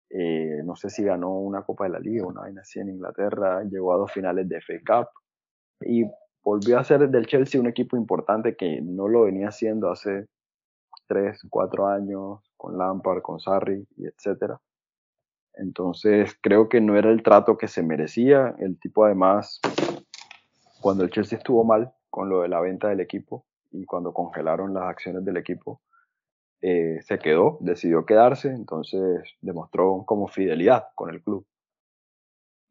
eh, no sé si ganó una Copa de la Liga, una vaina así en Inglaterra, llegó a dos finales de FA Cup, y volvió a ser del Chelsea un equipo importante que no lo venía haciendo hace tres, cuatro años con Lampard, con Sarri y etcétera. Entonces creo que no era el trato que se merecía. El tipo además, cuando el Chelsea estuvo mal con lo de la venta del equipo y cuando congelaron las acciones del equipo, eh, se quedó, decidió quedarse, entonces demostró como fidelidad con el club.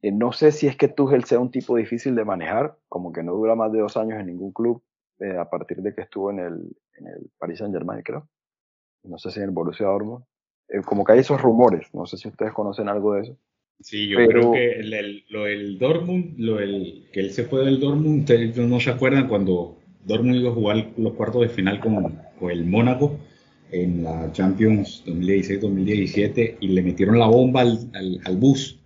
Eh, no sé si es que Tuchel sea un tipo difícil de manejar, como que no dura más de dos años en ningún club eh, a partir de que estuvo en el, en el Paris Saint Germain, creo. No sé si en el Borussia Dortmund. eh, como que hay esos rumores, no sé si ustedes conocen algo de eso. Sí, yo creo que el, lo del Dortmund, lo del, que él se fue del Dortmund, ustedes no se acuerdan cuando Dortmund iba a jugar los cuartos de final con, con el Mónaco en la Champions 2016-2017 y le metieron la bomba al, al, bus.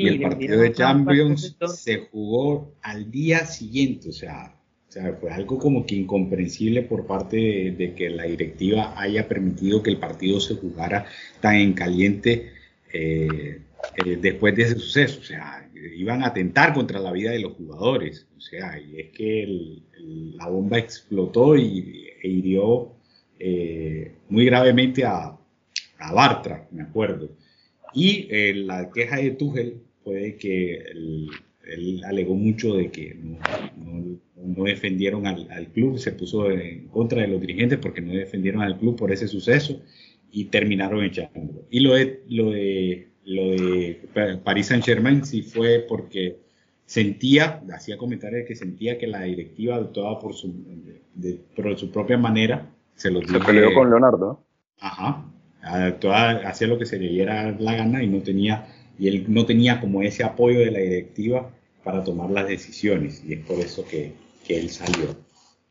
Y el partido de Champions se jugó al día siguiente, o sea, o sea, fue algo como que incomprensible por parte de, que la directiva haya permitido que el partido se jugara tan en caliente eh, eh, después de ese suceso. O sea, iban a atentar contra la vida de los jugadores. O sea, y es que la bomba explotó y, e hirió eh, muy gravemente a, a, Bartra, me acuerdo. Y la queja de Tuchel fue que él alegó mucho de que no, no defendieron al, club, se puso en contra de los dirigentes porque no defendieron al club por ese suceso y terminaron echándolo. Y lo de, lo de, lo de Paris Saint Germain sí fue porque sentía, hacía comentarios de que sentía que la directiva actuaba por su, de, por su propia manera. Se, lo se peleó con Leonardo. Ajá. Actuaba, hacía lo que se le diera la gana y no tenía, y él no tenía como ese apoyo de la directiva para tomar las decisiones. Y es por eso que, que él salió.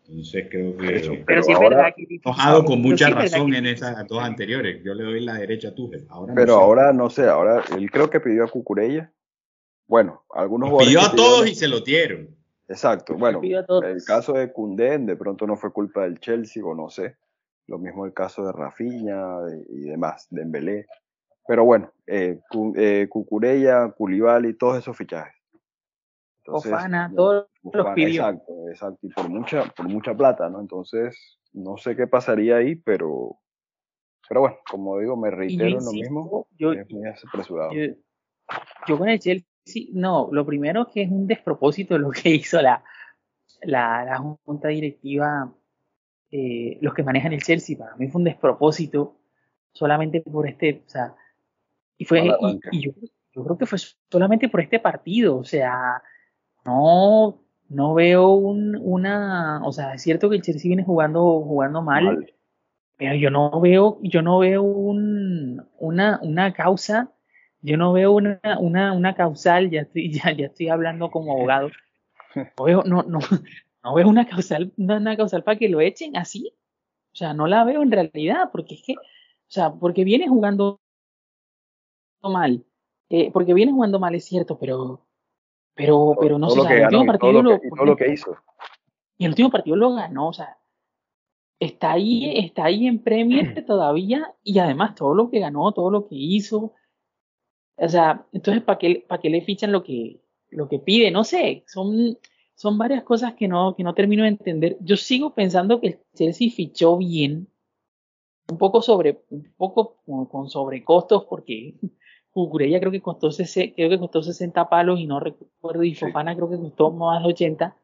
Entonces creo que pero, sí es verdad que enojado con mucha razón en esas dos anteriores. Yo le doy la derecha a Tuchel. Ahora pero ahora no sé, ahora él creo que pidió a Cucurella. Bueno, algunos pidió a todos y se lo dieron. Exacto. Bueno, el caso de Cundén de pronto no fue culpa del Chelsea o no sé. Lo mismo el caso de Rafinha y demás, de Embelé. Pero bueno, eh, eh, Cucurella, y todos esos fichajes. Ofana, todos los pidió. Exacto, exacto, y por mucha, por mucha plata, ¿no? Entonces, no sé qué pasaría ahí, pero, pero bueno, como digo, me reitero en lo mismo, yo, es muy apresurado. Yo, con el Chelsea, no, lo primero que es un despropósito lo que hizo la, la, la junta directiva, eh, los que manejan el Chelsea, para mí fue un despropósito solamente por este, o sea, y fue, y, yo, yo creo que fue solamente por este partido, o sea, no, no veo un, una, o sea, es cierto que el Chelsea viene jugando, jugando mal, pero yo no veo, yo no veo un, una, una causa, yo no veo una, una, una causal, ya estoy, ya, ya estoy hablando como abogado, no veo, no, no, no veo una causal, una causal para que lo echen así, o sea, no la veo en realidad, porque es que, o sea, porque viene jugando mal, eh, porque viene jugando mal es cierto, pero pero, pero no sé, el último partido lo, lo que hizo. Y el último partido lo ganó, o sea, está ahí, está ahí en Premier todavía y además todo lo que ganó, todo lo que hizo. O sea, entonces, ¿para qué, para qué le fichan lo que, lo que pide? No sé, son, son varias cosas que no, que no termino de entender. Yo sigo pensando que el Chelsea fichó bien, un poco sobre, un poco con, con sobrecostos, porque Cucurella creo que costó, creo que costó 60 palos y no recuerdo, y Fofana creo que costó más de 80.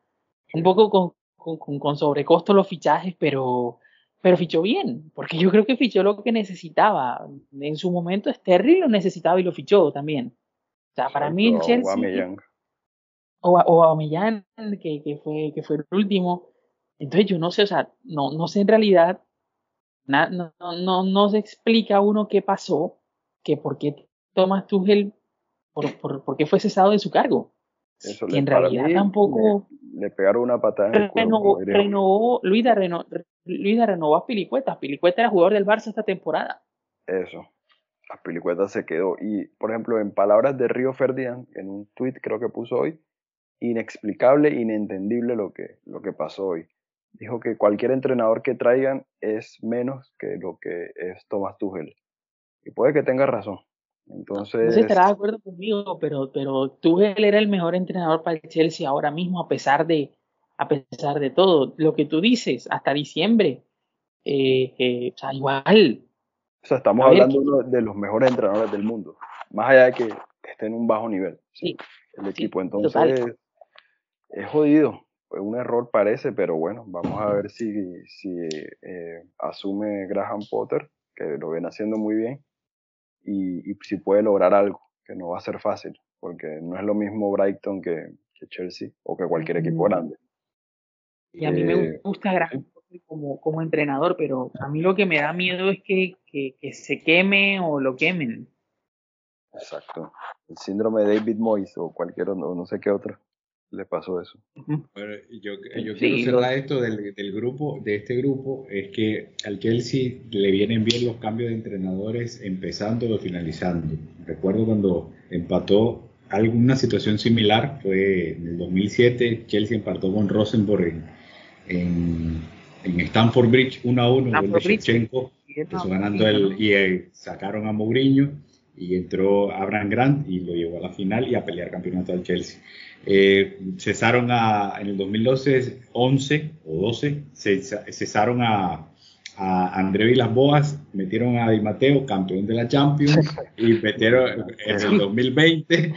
Un poco con, con, con, sobrecosto los fichajes, pero, pero fichó bien, porque yo creo que fichó lo que necesitaba. En su momento Sterling lo necesitaba y lo fichó también. O sea, para mí el Chelsea... O, o a Millán, que, que, fue, que fue el último. Entonces yo no sé, o sea, no, no sé en realidad, no, no, no se explica uno qué pasó, que por qué Thomas Tuchel, por, por, por qué fue cesado de su cargo. Eso que en realidad tampoco. Le, pegaron una patada en el renovó, renovó, Luida, renovó, Luida renovó a Pilicueta. Pilicueta era jugador del Barça esta temporada. Eso. A Pilicueta se quedó. Y, por ejemplo, en palabras de Río Ferdinand, en un tweet creo que puso hoy, inexplicable, inentendible lo que, lo que pasó hoy. Dijo que cualquier entrenador que traigan es menos que lo que es Thomas Tuchel. Y puede que tenga razón. Entonces. No sé si estarás de acuerdo conmigo, pero, pero Tuchel era el mejor entrenador para el Chelsea ahora mismo, a pesar de, a pesar de todo. Lo que tú dices, hasta diciembre. Eh, eh, o sea, igual. O sea, estamos hablando de los mejores entrenadores del mundo. Más allá de que esté en un bajo nivel. Sí. El equipo. Entonces, es jodido. Un error parece, pero bueno, vamos a ver si, si eh, asume Graham Potter, que lo viene haciendo muy bien y, si puede lograr algo, que no va a ser fácil, porque no es lo mismo Brighton que, Chelsea o que cualquier equipo grande. Y a mí me eh, gusta Graham como, como entrenador, pero a mí lo que me da miedo es que, que, que se queme o lo quemen. Exacto. El síndrome de David Moyes o cualquier no, no sé qué otro le pasó eso. Bueno, yo, yo quiero cerrar esto del, del, grupo, de este grupo, es que al Chelsea le vienen bien los cambios de entrenadores empezando o finalizando. Recuerdo cuando empató alguna situación similar, fue en el 2007, Chelsea empató con Rosenborg en, en, en Stamford Bridge 1 a 1, gol de Shevchenko, ganando el, y eh, sacaron a Mourinho y entró Abraham Grant y lo llevó a la final y a pelear campeonato al Chelsea. Eh, cesaron a, en el 2012, 11 o 12, cesaron a, a André Vilas Boas, metieron a Di Mateo, campeón de la Champions, y metieron en el 2020,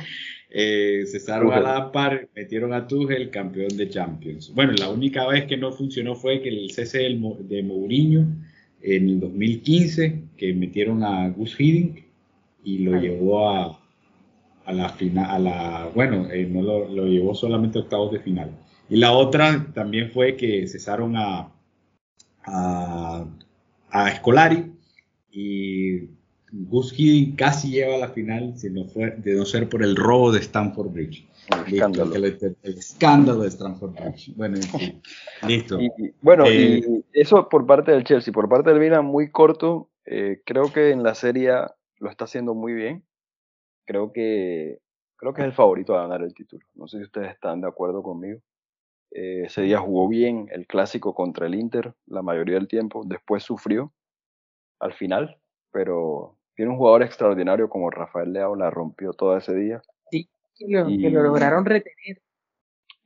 eh, cesaron a la par, metieron a Tuchel, campeón de Champions. Bueno, la única vez que no funcionó fue que el cese de Mourinho en el 2015, que metieron a Gus Hiddink y lo llevó a, a la final, a la, bueno, eh, no lo, lo, llevó solamente a octavos de final. Y la otra también fue que cesaron a, a, a Scolari y Gus Hiddink casi lleva a la final si no fue, de no ser por el robo de Stanford Bridge. El escándalo. El, el escándalo de Stanford Bridge. Bueno, en fin, listo. Y, bueno, Eh, y eso por parte del Chelsea. Por parte del Milan, muy corto. Eh, creo que en la Serie A lo está haciendo muy bien. Creo que, creo que es el favorito a ganar el título. No sé si ustedes están de acuerdo conmigo. Eh, ese día jugó bien el clásico contra el Inter la mayoría del tiempo. Después sufrió al final, pero tiene un jugador extraordinario como Rafael Leao, la rompió todo ese día. Sí, que lo, Y- que lo lograron retener.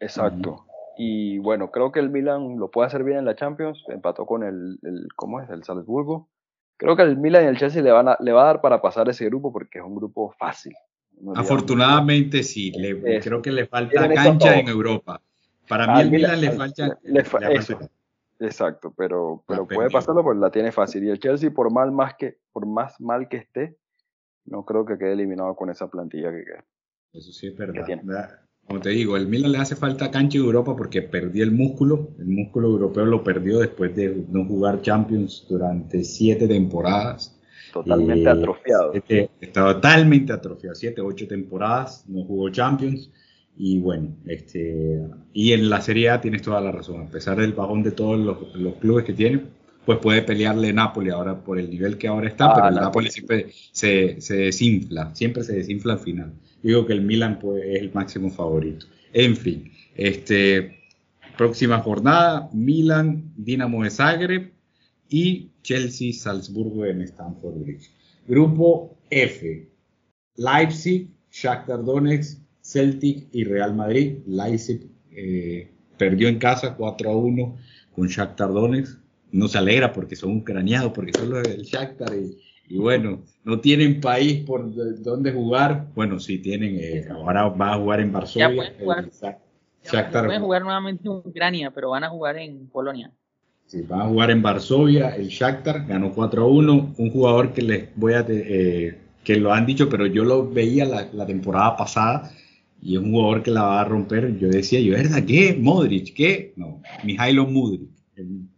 Exacto. Y bueno, creo que el Milan lo puede hacer bien en la Champions. Empató con el, el ¿cómo es? El Salzburgo. Creo que el Milan y el Chelsea le, van a, le va a dar para pasar ese grupo porque es un grupo fácil. No Afortunadamente sí, le, Eso. creo que le falta cancha en Europa. Para Ah, mí el al Milan le al- falta, le fa- eso. Exacto, pero, pero puede pasarlo porque la tiene fácil. Y el Chelsea, por mal más que, por más mal que esté, no creo que quede eliminado con esa plantilla que queda. Eso sí es verdad. Como te digo, el Milan le hace falta cancha en Europa porque perdió el músculo. El músculo europeo lo perdió después de no jugar Champions durante siete temporadas. Totalmente Eh, atrofiado. este, estaba totalmente atrofiado, siete, ocho temporadas, no jugó Champions. Y bueno, este, y en la Serie A tienes toda la razón. A pesar del bajón de todos los, los clubes que tiene, pues puede pelearle Napoli ahora por el nivel que ahora está, Ah, pero el Napoli. Napoli siempre se, se desinfla, siempre se desinfla al final. Digo que el Milan pues, es el máximo favorito. En fin, este, próxima jornada, Milan, Dinamo de Zagreb y Chelsea, Salzburgo en Stamford Bridge. Grupo F, Leipzig, Shakhtar Donetsk, Celtic y Real Madrid. Leipzig eh, perdió en casa 4 a 1 con Shakhtar Donetsk. No se alegra porque son ucranianos, porque son los del Shakhtar y, y bueno, no tienen país por de- donde jugar. Bueno, sí tienen, eh, ahora va a jugar en Varsovia. pueden jugar. el Shak- Ya, Shakhtar Pueden jugar nuevamente en Ucrania, pero van a jugar en Polonia. Sí, van a jugar en Varsovia, el Shakhtar ganó 4 a 1, un jugador que les voy a eh, que lo han dicho, pero yo lo veía la, la temporada pasada y es un jugador que la va a romper. Yo decía, yo, ¿verdad qué? Modric, ¿qué? No, Mijailo Mudric,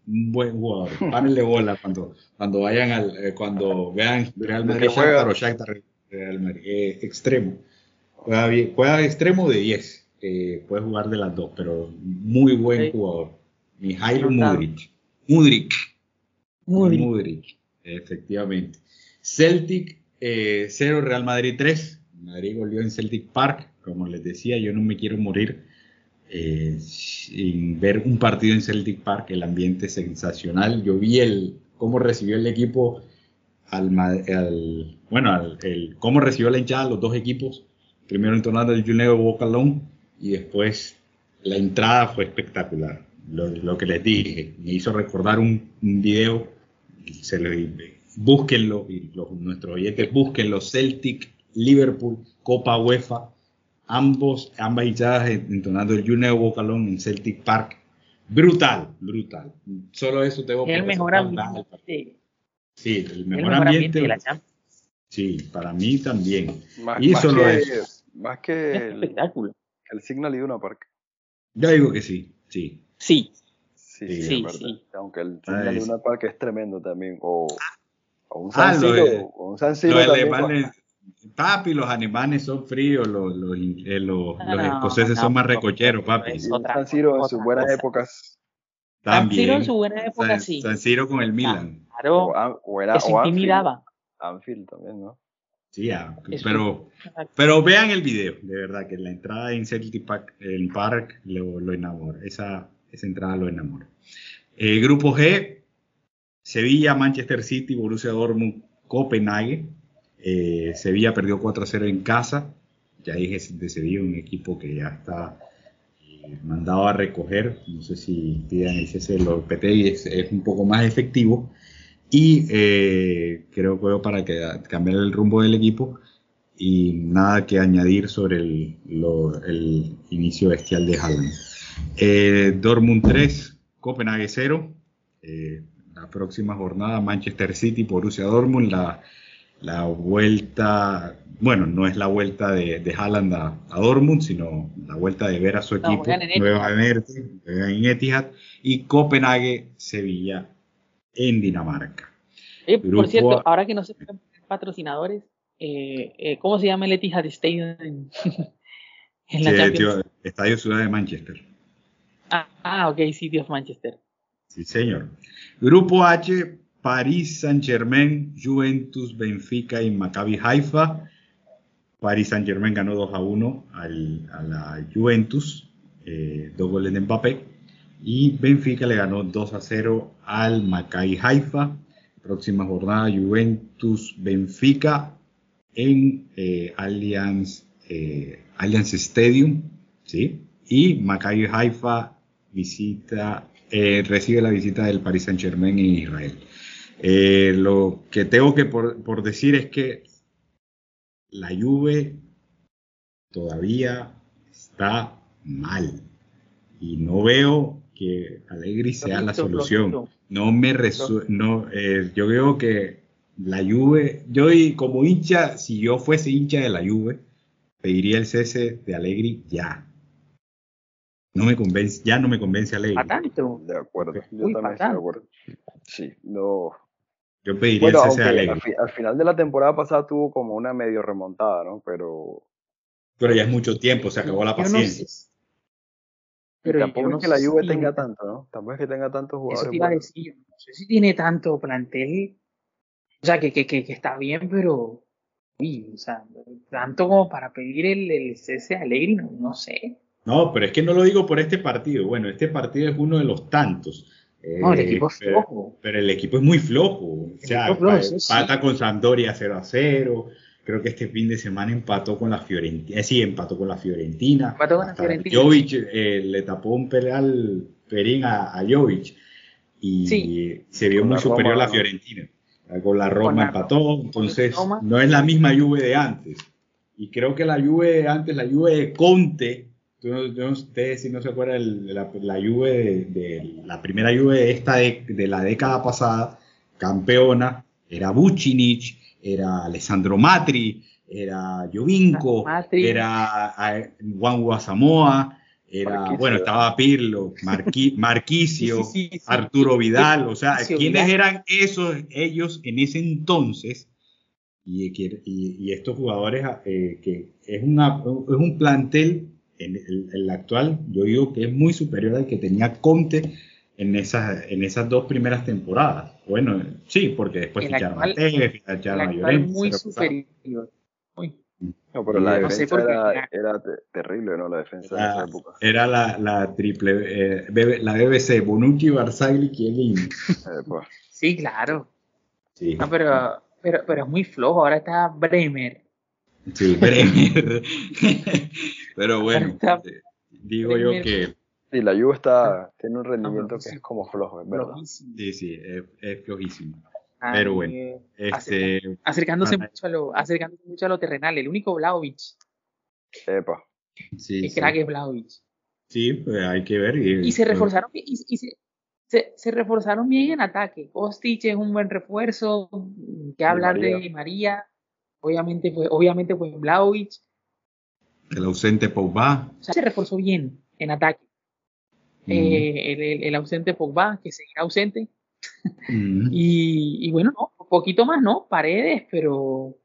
un buen jugador. Párenle bola cuando, cuando vayan al, eh, cuando vean Real Madrid. Shakhtar o Shakhtar Real Madrid, eh, extremo. Juega, bien, juega extremo de 10, eh, puede jugar de las dos, pero muy buen Sí. jugador. Mijailo. Muy bien. Mudric, efectivamente. Celtic 0, Real Madrid 3. Madrid goleó en Celtic Park. Como les decía, yo no me quiero morir eh, sin ver un partido en Celtic Park. El ambiente es sensacional. Yo vi el cómo recibió el equipo al, bueno, al- el, cómo recibió la hinchada los dos equipos. Primero entonando el Juneo Bocalón y después la entrada fue espectacular. Lo, que les dije, me hizo recordar un, un video, se lo, búsquenlo, y los, nuestros oyentes búsquenlo, Celtic, Liverpool, Copa UEFA, ambos, ambas hinchadas entonando el Juneo Bocalón en Celtic Park. Brutal, brutal. Solo eso tengo Es el que mejor ambiente, Sí, el el mejor, mejor ambiente. ambiente de la Champions. Sí, para mí también. Más, y más solo que, eso. más Es que un el, espectáculo. el Signal Iduna Park. Yo digo que sí, sí. Sí, Sí, Sí, sí, sí. Aunque el Ah, Signal Iduna Park es tremendo también. O, o un Ah, San lo Siro. o un San Siro Los también, alemanes, papi, los alemanes son fríos, los, los, eh, los, los No, escoceses no, son más recocheros, papi. Otra- San Siro en sus buenas cosa. épocas. San También. Siro en su buena época, San, sí. San Siro con el Milan. Claro, O, o era, que se o Anfield, intimidaba. Anfield también, ¿no? Sí, ah, pero, pero vean el video, de verdad, que la entrada en Celtic Park, el Park lo, lo enamora. Esa, esa entrada lo enamora. Eh, grupo G, Sevilla, Manchester City, Borussia Dortmund, Copenhague. Eh, Sevilla perdió 4-0 en casa. Ya dije de Sevilla, un equipo que ya está eh, mandado a recoger. No sé si pidan el cese de los PTI, es, es un poco más efectivo. Y eh, creo que para cambiar el rumbo del equipo. Y nada que añadir sobre el, inicio bestial de Haaland. Dortmund 3, Copenhague 0. Eh, la próxima jornada, Manchester City, Borussia Dortmund. La, la vuelta, bueno, no es la vuelta de, de Haaland a, a Dortmund, sino la vuelta de ver a su No, equipo Etihad. nuevamente en Etihad. Y Copenhague, Sevilla en Dinamarca. Eh, por cierto, A. ahora que no se patrocinadores, eh, eh, ¿cómo se llama el Etihad Stadium en, en la Sí, tío, Estadio Ciudad de Manchester. Ah, ah, ok, City of Manchester. Sí, señor. Grupo H, París Saint-Germain, Juventus, Benfica y Maccabi Haifa. París Saint-Germain ganó 2 a 1 al- a la Juventus, eh, dos goles de Mbappé. Y Benfica le ganó 2 a 0 al Maccabi Haifa. Próxima jornada, Juventus, Benfica en eh, Allianz, eh, Allianz Stadium. ¿sí? Y Maccabi Haifa visita, recibe la visita del Paris Saint Germain en Israel. Eh, lo que tengo que por, por decir es que la Juve todavía está mal y no veo que Allegri sea la solución. No me resu- no, eh, yo veo que la Juve, yo y como hincha, si yo fuese hincha de la Juve, pediría el cese de Allegri ya. No me convence, ya no me convence Allegri. ¿A tanto? De acuerdo. Yo Uy, también estoy de acuerdo. Sí, no. Yo pediría Bueno, el cese de aunque Allegri. al, fi- al final de la temporada pasada tuvo como una medio remontada, ¿no? Pero Pero ya es mucho tiempo, se acabó la no paciencia. sé. Pero tampoco yo no es que la Juve tenga tanto, ¿no? Tampoco es que tenga tantos Eso jugadores. te iba a decir. No sé si tiene tanto plantel. O sea, que, que, que, que está bien, pero. Uy, o sea, tanto como para pedir el, el cese a Allegri, no, no sé. No, pero es que no lo digo por este partido. Bueno, este partido es uno de los tantos. No, el Eh, equipo es pero- flojo. Pero el equipo es muy flojo. O sea, flojo, sí, sí. pata con Sampdoria 0 a 0. Creo que este fin de semana empató con la Fiorentina. sí, empató con la Fiorentina. Empató con la Fiorentina. Jovic eh, le tapó un penal Perín a, a Jovic. Y Sí. se vio Con muy la superior Roma, a la. Fiorentina. Con la Roma Con la empató. Entonces, Roma. no es la misma Juve de antes. Y creo que la Juve de antes, la Juve de Conte, yo no- ustedes si no se acuerdan, el- la, la Juve de, de- la primera Juve de esta de, de la década pasada, campeona, era Bucinic, era Alessandro Matri, era Jovinko, Matri. era eh, Juan Guasamoa, era, bueno, estaba Pirlo, Marqui- Marquisio, Sí, sí, sí, sí. Arturo Vidal, o sea, ¿quiénes eran esos, ellos en ese entonces? Y, que- y- y estos jugadores, eh, que es, una, es un plantel, en el, el actual, yo digo que es muy superior al que tenía Conte en esas, en esas dos primeras temporadas. Bueno, sí, porque después ficharon a Tevez, ficharon a Llorente, muy superior. Uy, No, pero la No sé defensa era, era te- terrible, ¿no? La defensa de esa Era, época. era la, la triple, eh, BB la BBC, Bonucci, Barzagli, Chiellini. Eh, pues, sí, claro. Sí, No, pero, pero, pero es muy flojo. Ahora está Bremer. Sí, Bremer. Pero bueno, Está- eh, digo yo que sí, la Juve está, tiene un rendimiento que sí. es como flojo, verdad. Flojísimo. sí, sí, es, es flojísimo. Ay, Pero bueno, eh, Este, acercándose ah, mucho a lo, acercándose mucho a lo terrenal. El único Vlaovic, Epa. sí, que sí, crack es Vlaovic. sí, pues hay que ver. Y, Y se reforzaron bien, y, y se, se, se reforzaron bien en ataque. Kostic es un buen refuerzo. Que hablar María. de María. Obviamente, pues, obviamente, pues Vlaovic. El ausente Pogba. O sea, se reforzó bien en ataque. eh, el, el- el ausente Pogba, que seguirá ausente. Mm. Y, y bueno, no, un poquito más, ¿no? Paredes, pero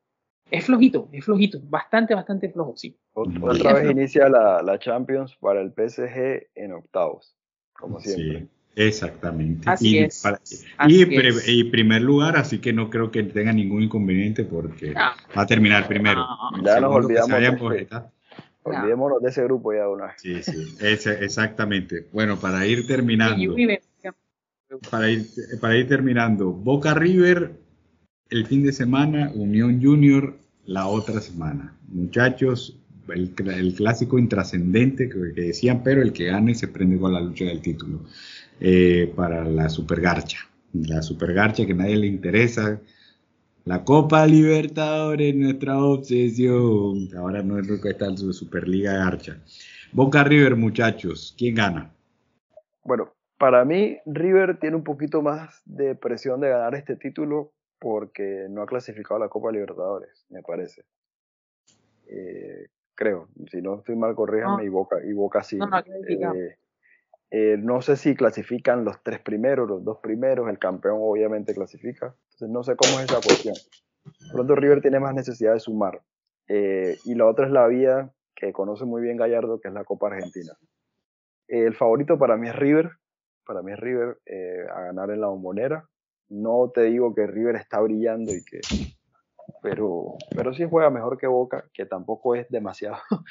es flojito, es flojito, bastante, bastante flojo, sí. Ot-. Otra vez inicia la, la Champions para el PSG en octavos, como siempre. Sí, exactamente. Así y, es, para- así y, pri- es. y primer lugar, así que no creo que tenga ningún inconveniente porque va a terminar primero. Ya nos olvidamos de Olvidémonos de ese grupo ya una vez. Sí, sí, ese- exactamente. Bueno, para ir terminando, para ir, para ir terminando, Boca River el fin de semana, Unión Junior la otra semana. Muchachos, el, cl- el clásico intrascendente que, que decían, pero el que gane se prende con la lucha del título eh, para la Supergarcha. La Supergarcha que a nadie le interesa. La Copa Libertadores, nuestra obsesión. Ahora no es lo que está en su Superliga Garcha. Boca River, muchachos, ¿quién gana? Bueno, para mí River tiene un poquito más de presión de ganar este título porque no ha clasificado a la Copa Libertadores, me parece. Eh, creo, si no estoy mal, corríjame No. y Boca, y Boca sí. No, no. Eh, eh, no sé si clasifican los tres primeros, los dos primeros, el campeón obviamente clasifica. Entonces no sé cómo es esa cuestión. Pronto River tiene más necesidad de sumar. Eh, y la otra es la vía que conoce muy bien Gallardo, que es la Copa Argentina. Eh, el favorito para mí es River. Para mí es River eh, a ganar en la bombonera. No te digo que River está brillando y que. Pero, pero sí juega mejor que Boca, que tampoco es demasiado.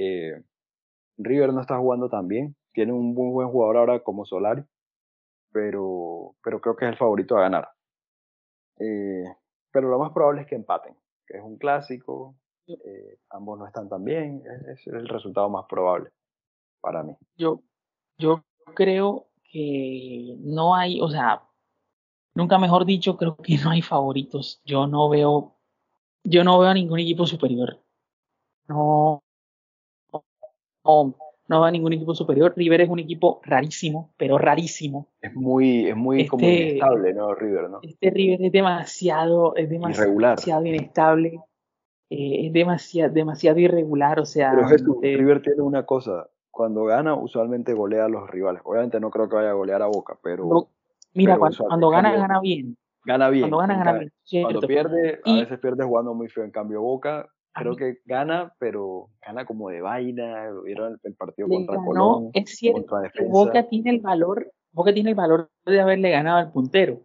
Eh, River no está jugando tan bien. Tiene un muy buen jugador ahora como Solari. Pero, pero creo que es el favorito a ganar. Eh, pero lo más probable es que empaten, que es un clásico. eh, ambos no están tan bien. Es, es el resultado más probable para mí. yo, yo creo que no hay, o sea, nunca mejor dicho, creo que no hay favoritos. Yo no veo, yo no veo a ningún equipo superior. No, no, no veo a ningún equipo superior. River es un equipo rarísimo, pero rarísimo. Es muy, es muy como Este- inestable, ¿no? River, ¿no? Este River es demasiado, es Irregular. demasiado inestable, eh, es demasiado, demasiado irregular, o sea, Pero Jesús, eh, River tiene una cosa. Cuando gana, usualmente golea a los rivales. Obviamente no creo que vaya a golear a Boca, pero cuando- mira, pero cuando, cuando gana, gana bien. gana bien. Cuando gana, gana bien. cierto. Cuando pierde, a veces pierde jugando muy feo. En cambio, Boca, creo que gana, pero gana como de vaina. Lo vieron el, partido Le contra ganó, Colón, es cierto. Boca tiene el valor, Boca tiene el valor de haberle ganado al puntero.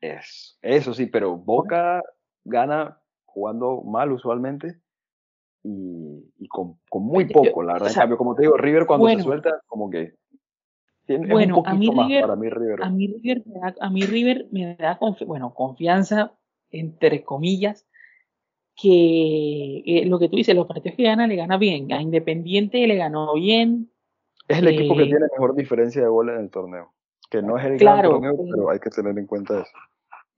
Es, eso sí, pero Boca gana jugando mal usualmente y, y con, con muy poco, la o verdad. En sea, cambio, como te digo, River cuando bueno. se suelta, como que tiene Bueno, un a mí poquito más River- para mí River. A mí River me da, a mí River me da confi- bueno, confianza, entre comillas, que eh, lo que tú dices, los partidos que gana le gana bien. A Independiente le ganó bien. Es el equipo que eh, tiene mejor diferencia de goles en el torneo. Que no es el Claro, gran torneo, pero- pero hay que tener en cuenta eso.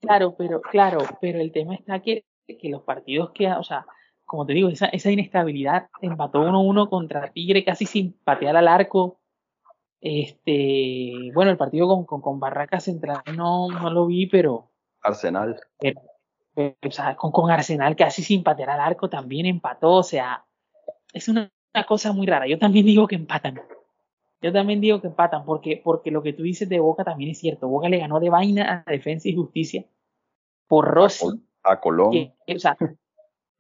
Claro, pero, claro, pero el tema está que, que los partidos que, o sea, como te digo, esa, esa inestabilidad, empató 1-1 contra Tigre casi sin patear al arco. Este, bueno, el partido con, con, con Barraca Central no, no lo vi, pero, Arsenal. pero, o sea, con, con Arsenal casi sin patear al arco también empató, o sea, es una, una cosa muy rara. Yo también digo que empatan. Yo también digo que empatan, porque, porque lo que tú dices de Boca también es cierto. Boca le ganó de vaina a Defensa y Justicia por Rossi. A Colón. que, o sea,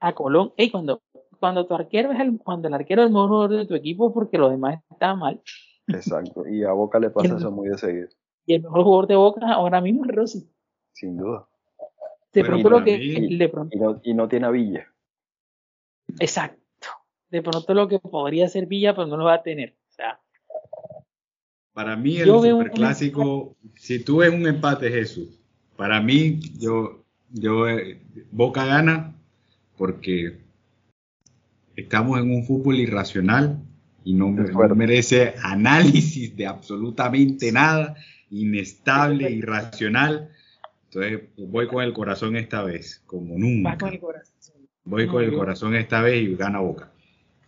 a Colón, ey, cuando, cuando tu arquero es el, cuando el arquero es el mejor jugador de tu equipo porque los demás están mal, Exacto. Y a Boca le pasa El- eso muy de seguido, y el mejor jugador de Boca ahora mismo es Rossi. sin duda. De pronto lo que, mí- de pronto, Y no, y no tiene a Villa. exacto, de pronto lo que podría ser Villa, pero no lo va a tener. O sea, Para mí el veo un superclásico, si tú ves un empate, Jesús, para mí yo, yo eh, Boca gana porque estamos en un fútbol irracional y no, no merece análisis de absolutamente nada, inestable, irracional. Entonces voy con el corazón esta vez, como nunca. con el corazón. Voy No, con el corazón esta vez y gana Boca.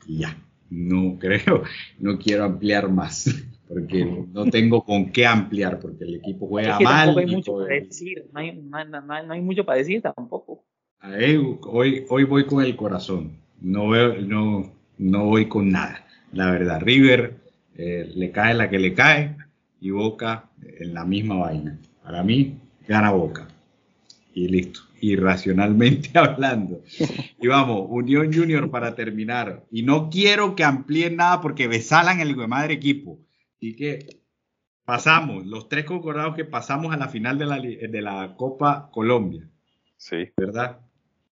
Y ya, no creo, no quiero ampliar más, porque no tengo con qué ampliar, porque el equipo juega Es que mal. hay mucho todo- para decir, no hay, no, no mucho para decir tampoco. Ahí, hoy, hoy voy con el corazón, no, veo, no, no voy con nada, la verdad. River eh, le cae la que le cae y Boca en la misma vaina. Para mí, gana Boca. Y listo. Irracionalmente hablando. Y vamos, Unión Junior para terminar. Y no quiero que amplíen nada porque besalan el madre equipo. Así que pasamos, los tres concordados que pasamos a la final de la, de la Copa Colombia. Sí. ¿Verdad?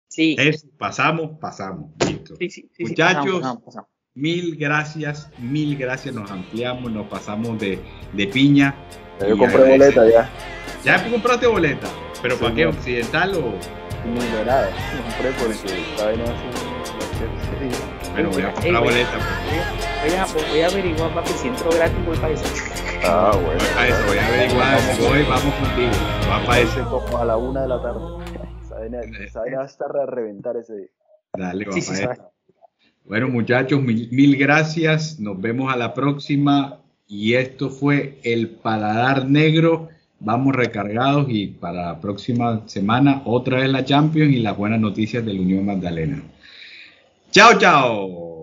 Sí. Es, pasamos, pasamos. Listo. Sí, sí, sí, Muchachos, pasamos, pasamos, pasamos. mil gracias, mil gracias. Nos ampliamos, nos pasamos de, de piña. Ya Yo compré boleta ya. ¿Ya compraste boleta? ¿Pero Sí, para qué? no. ¿Occidental o...? Ni dorada. Compré porque esta vaina va a ser- sí. Bueno, voy a comprar boleta. pues. Voy a, voy a averiguar, papi, si entro gratis, voy para eso. Ah, bueno. Voy para eso, voy a averiguar. Si voy, vamos contigo. Va para eso. como a la una de la tarde. Vaina, esa vaina va a estar a reventar ese día. Dale, va Sí, sí, para sí. eso. Bueno, muchachos, mil, mil gracias. Nos vemos a la próxima. Y esto fue El Paladar Negro. Vamos recargados y para la próxima semana otra vez la Champions y las buenas noticias de la Unión Magdalena. Chao, chao.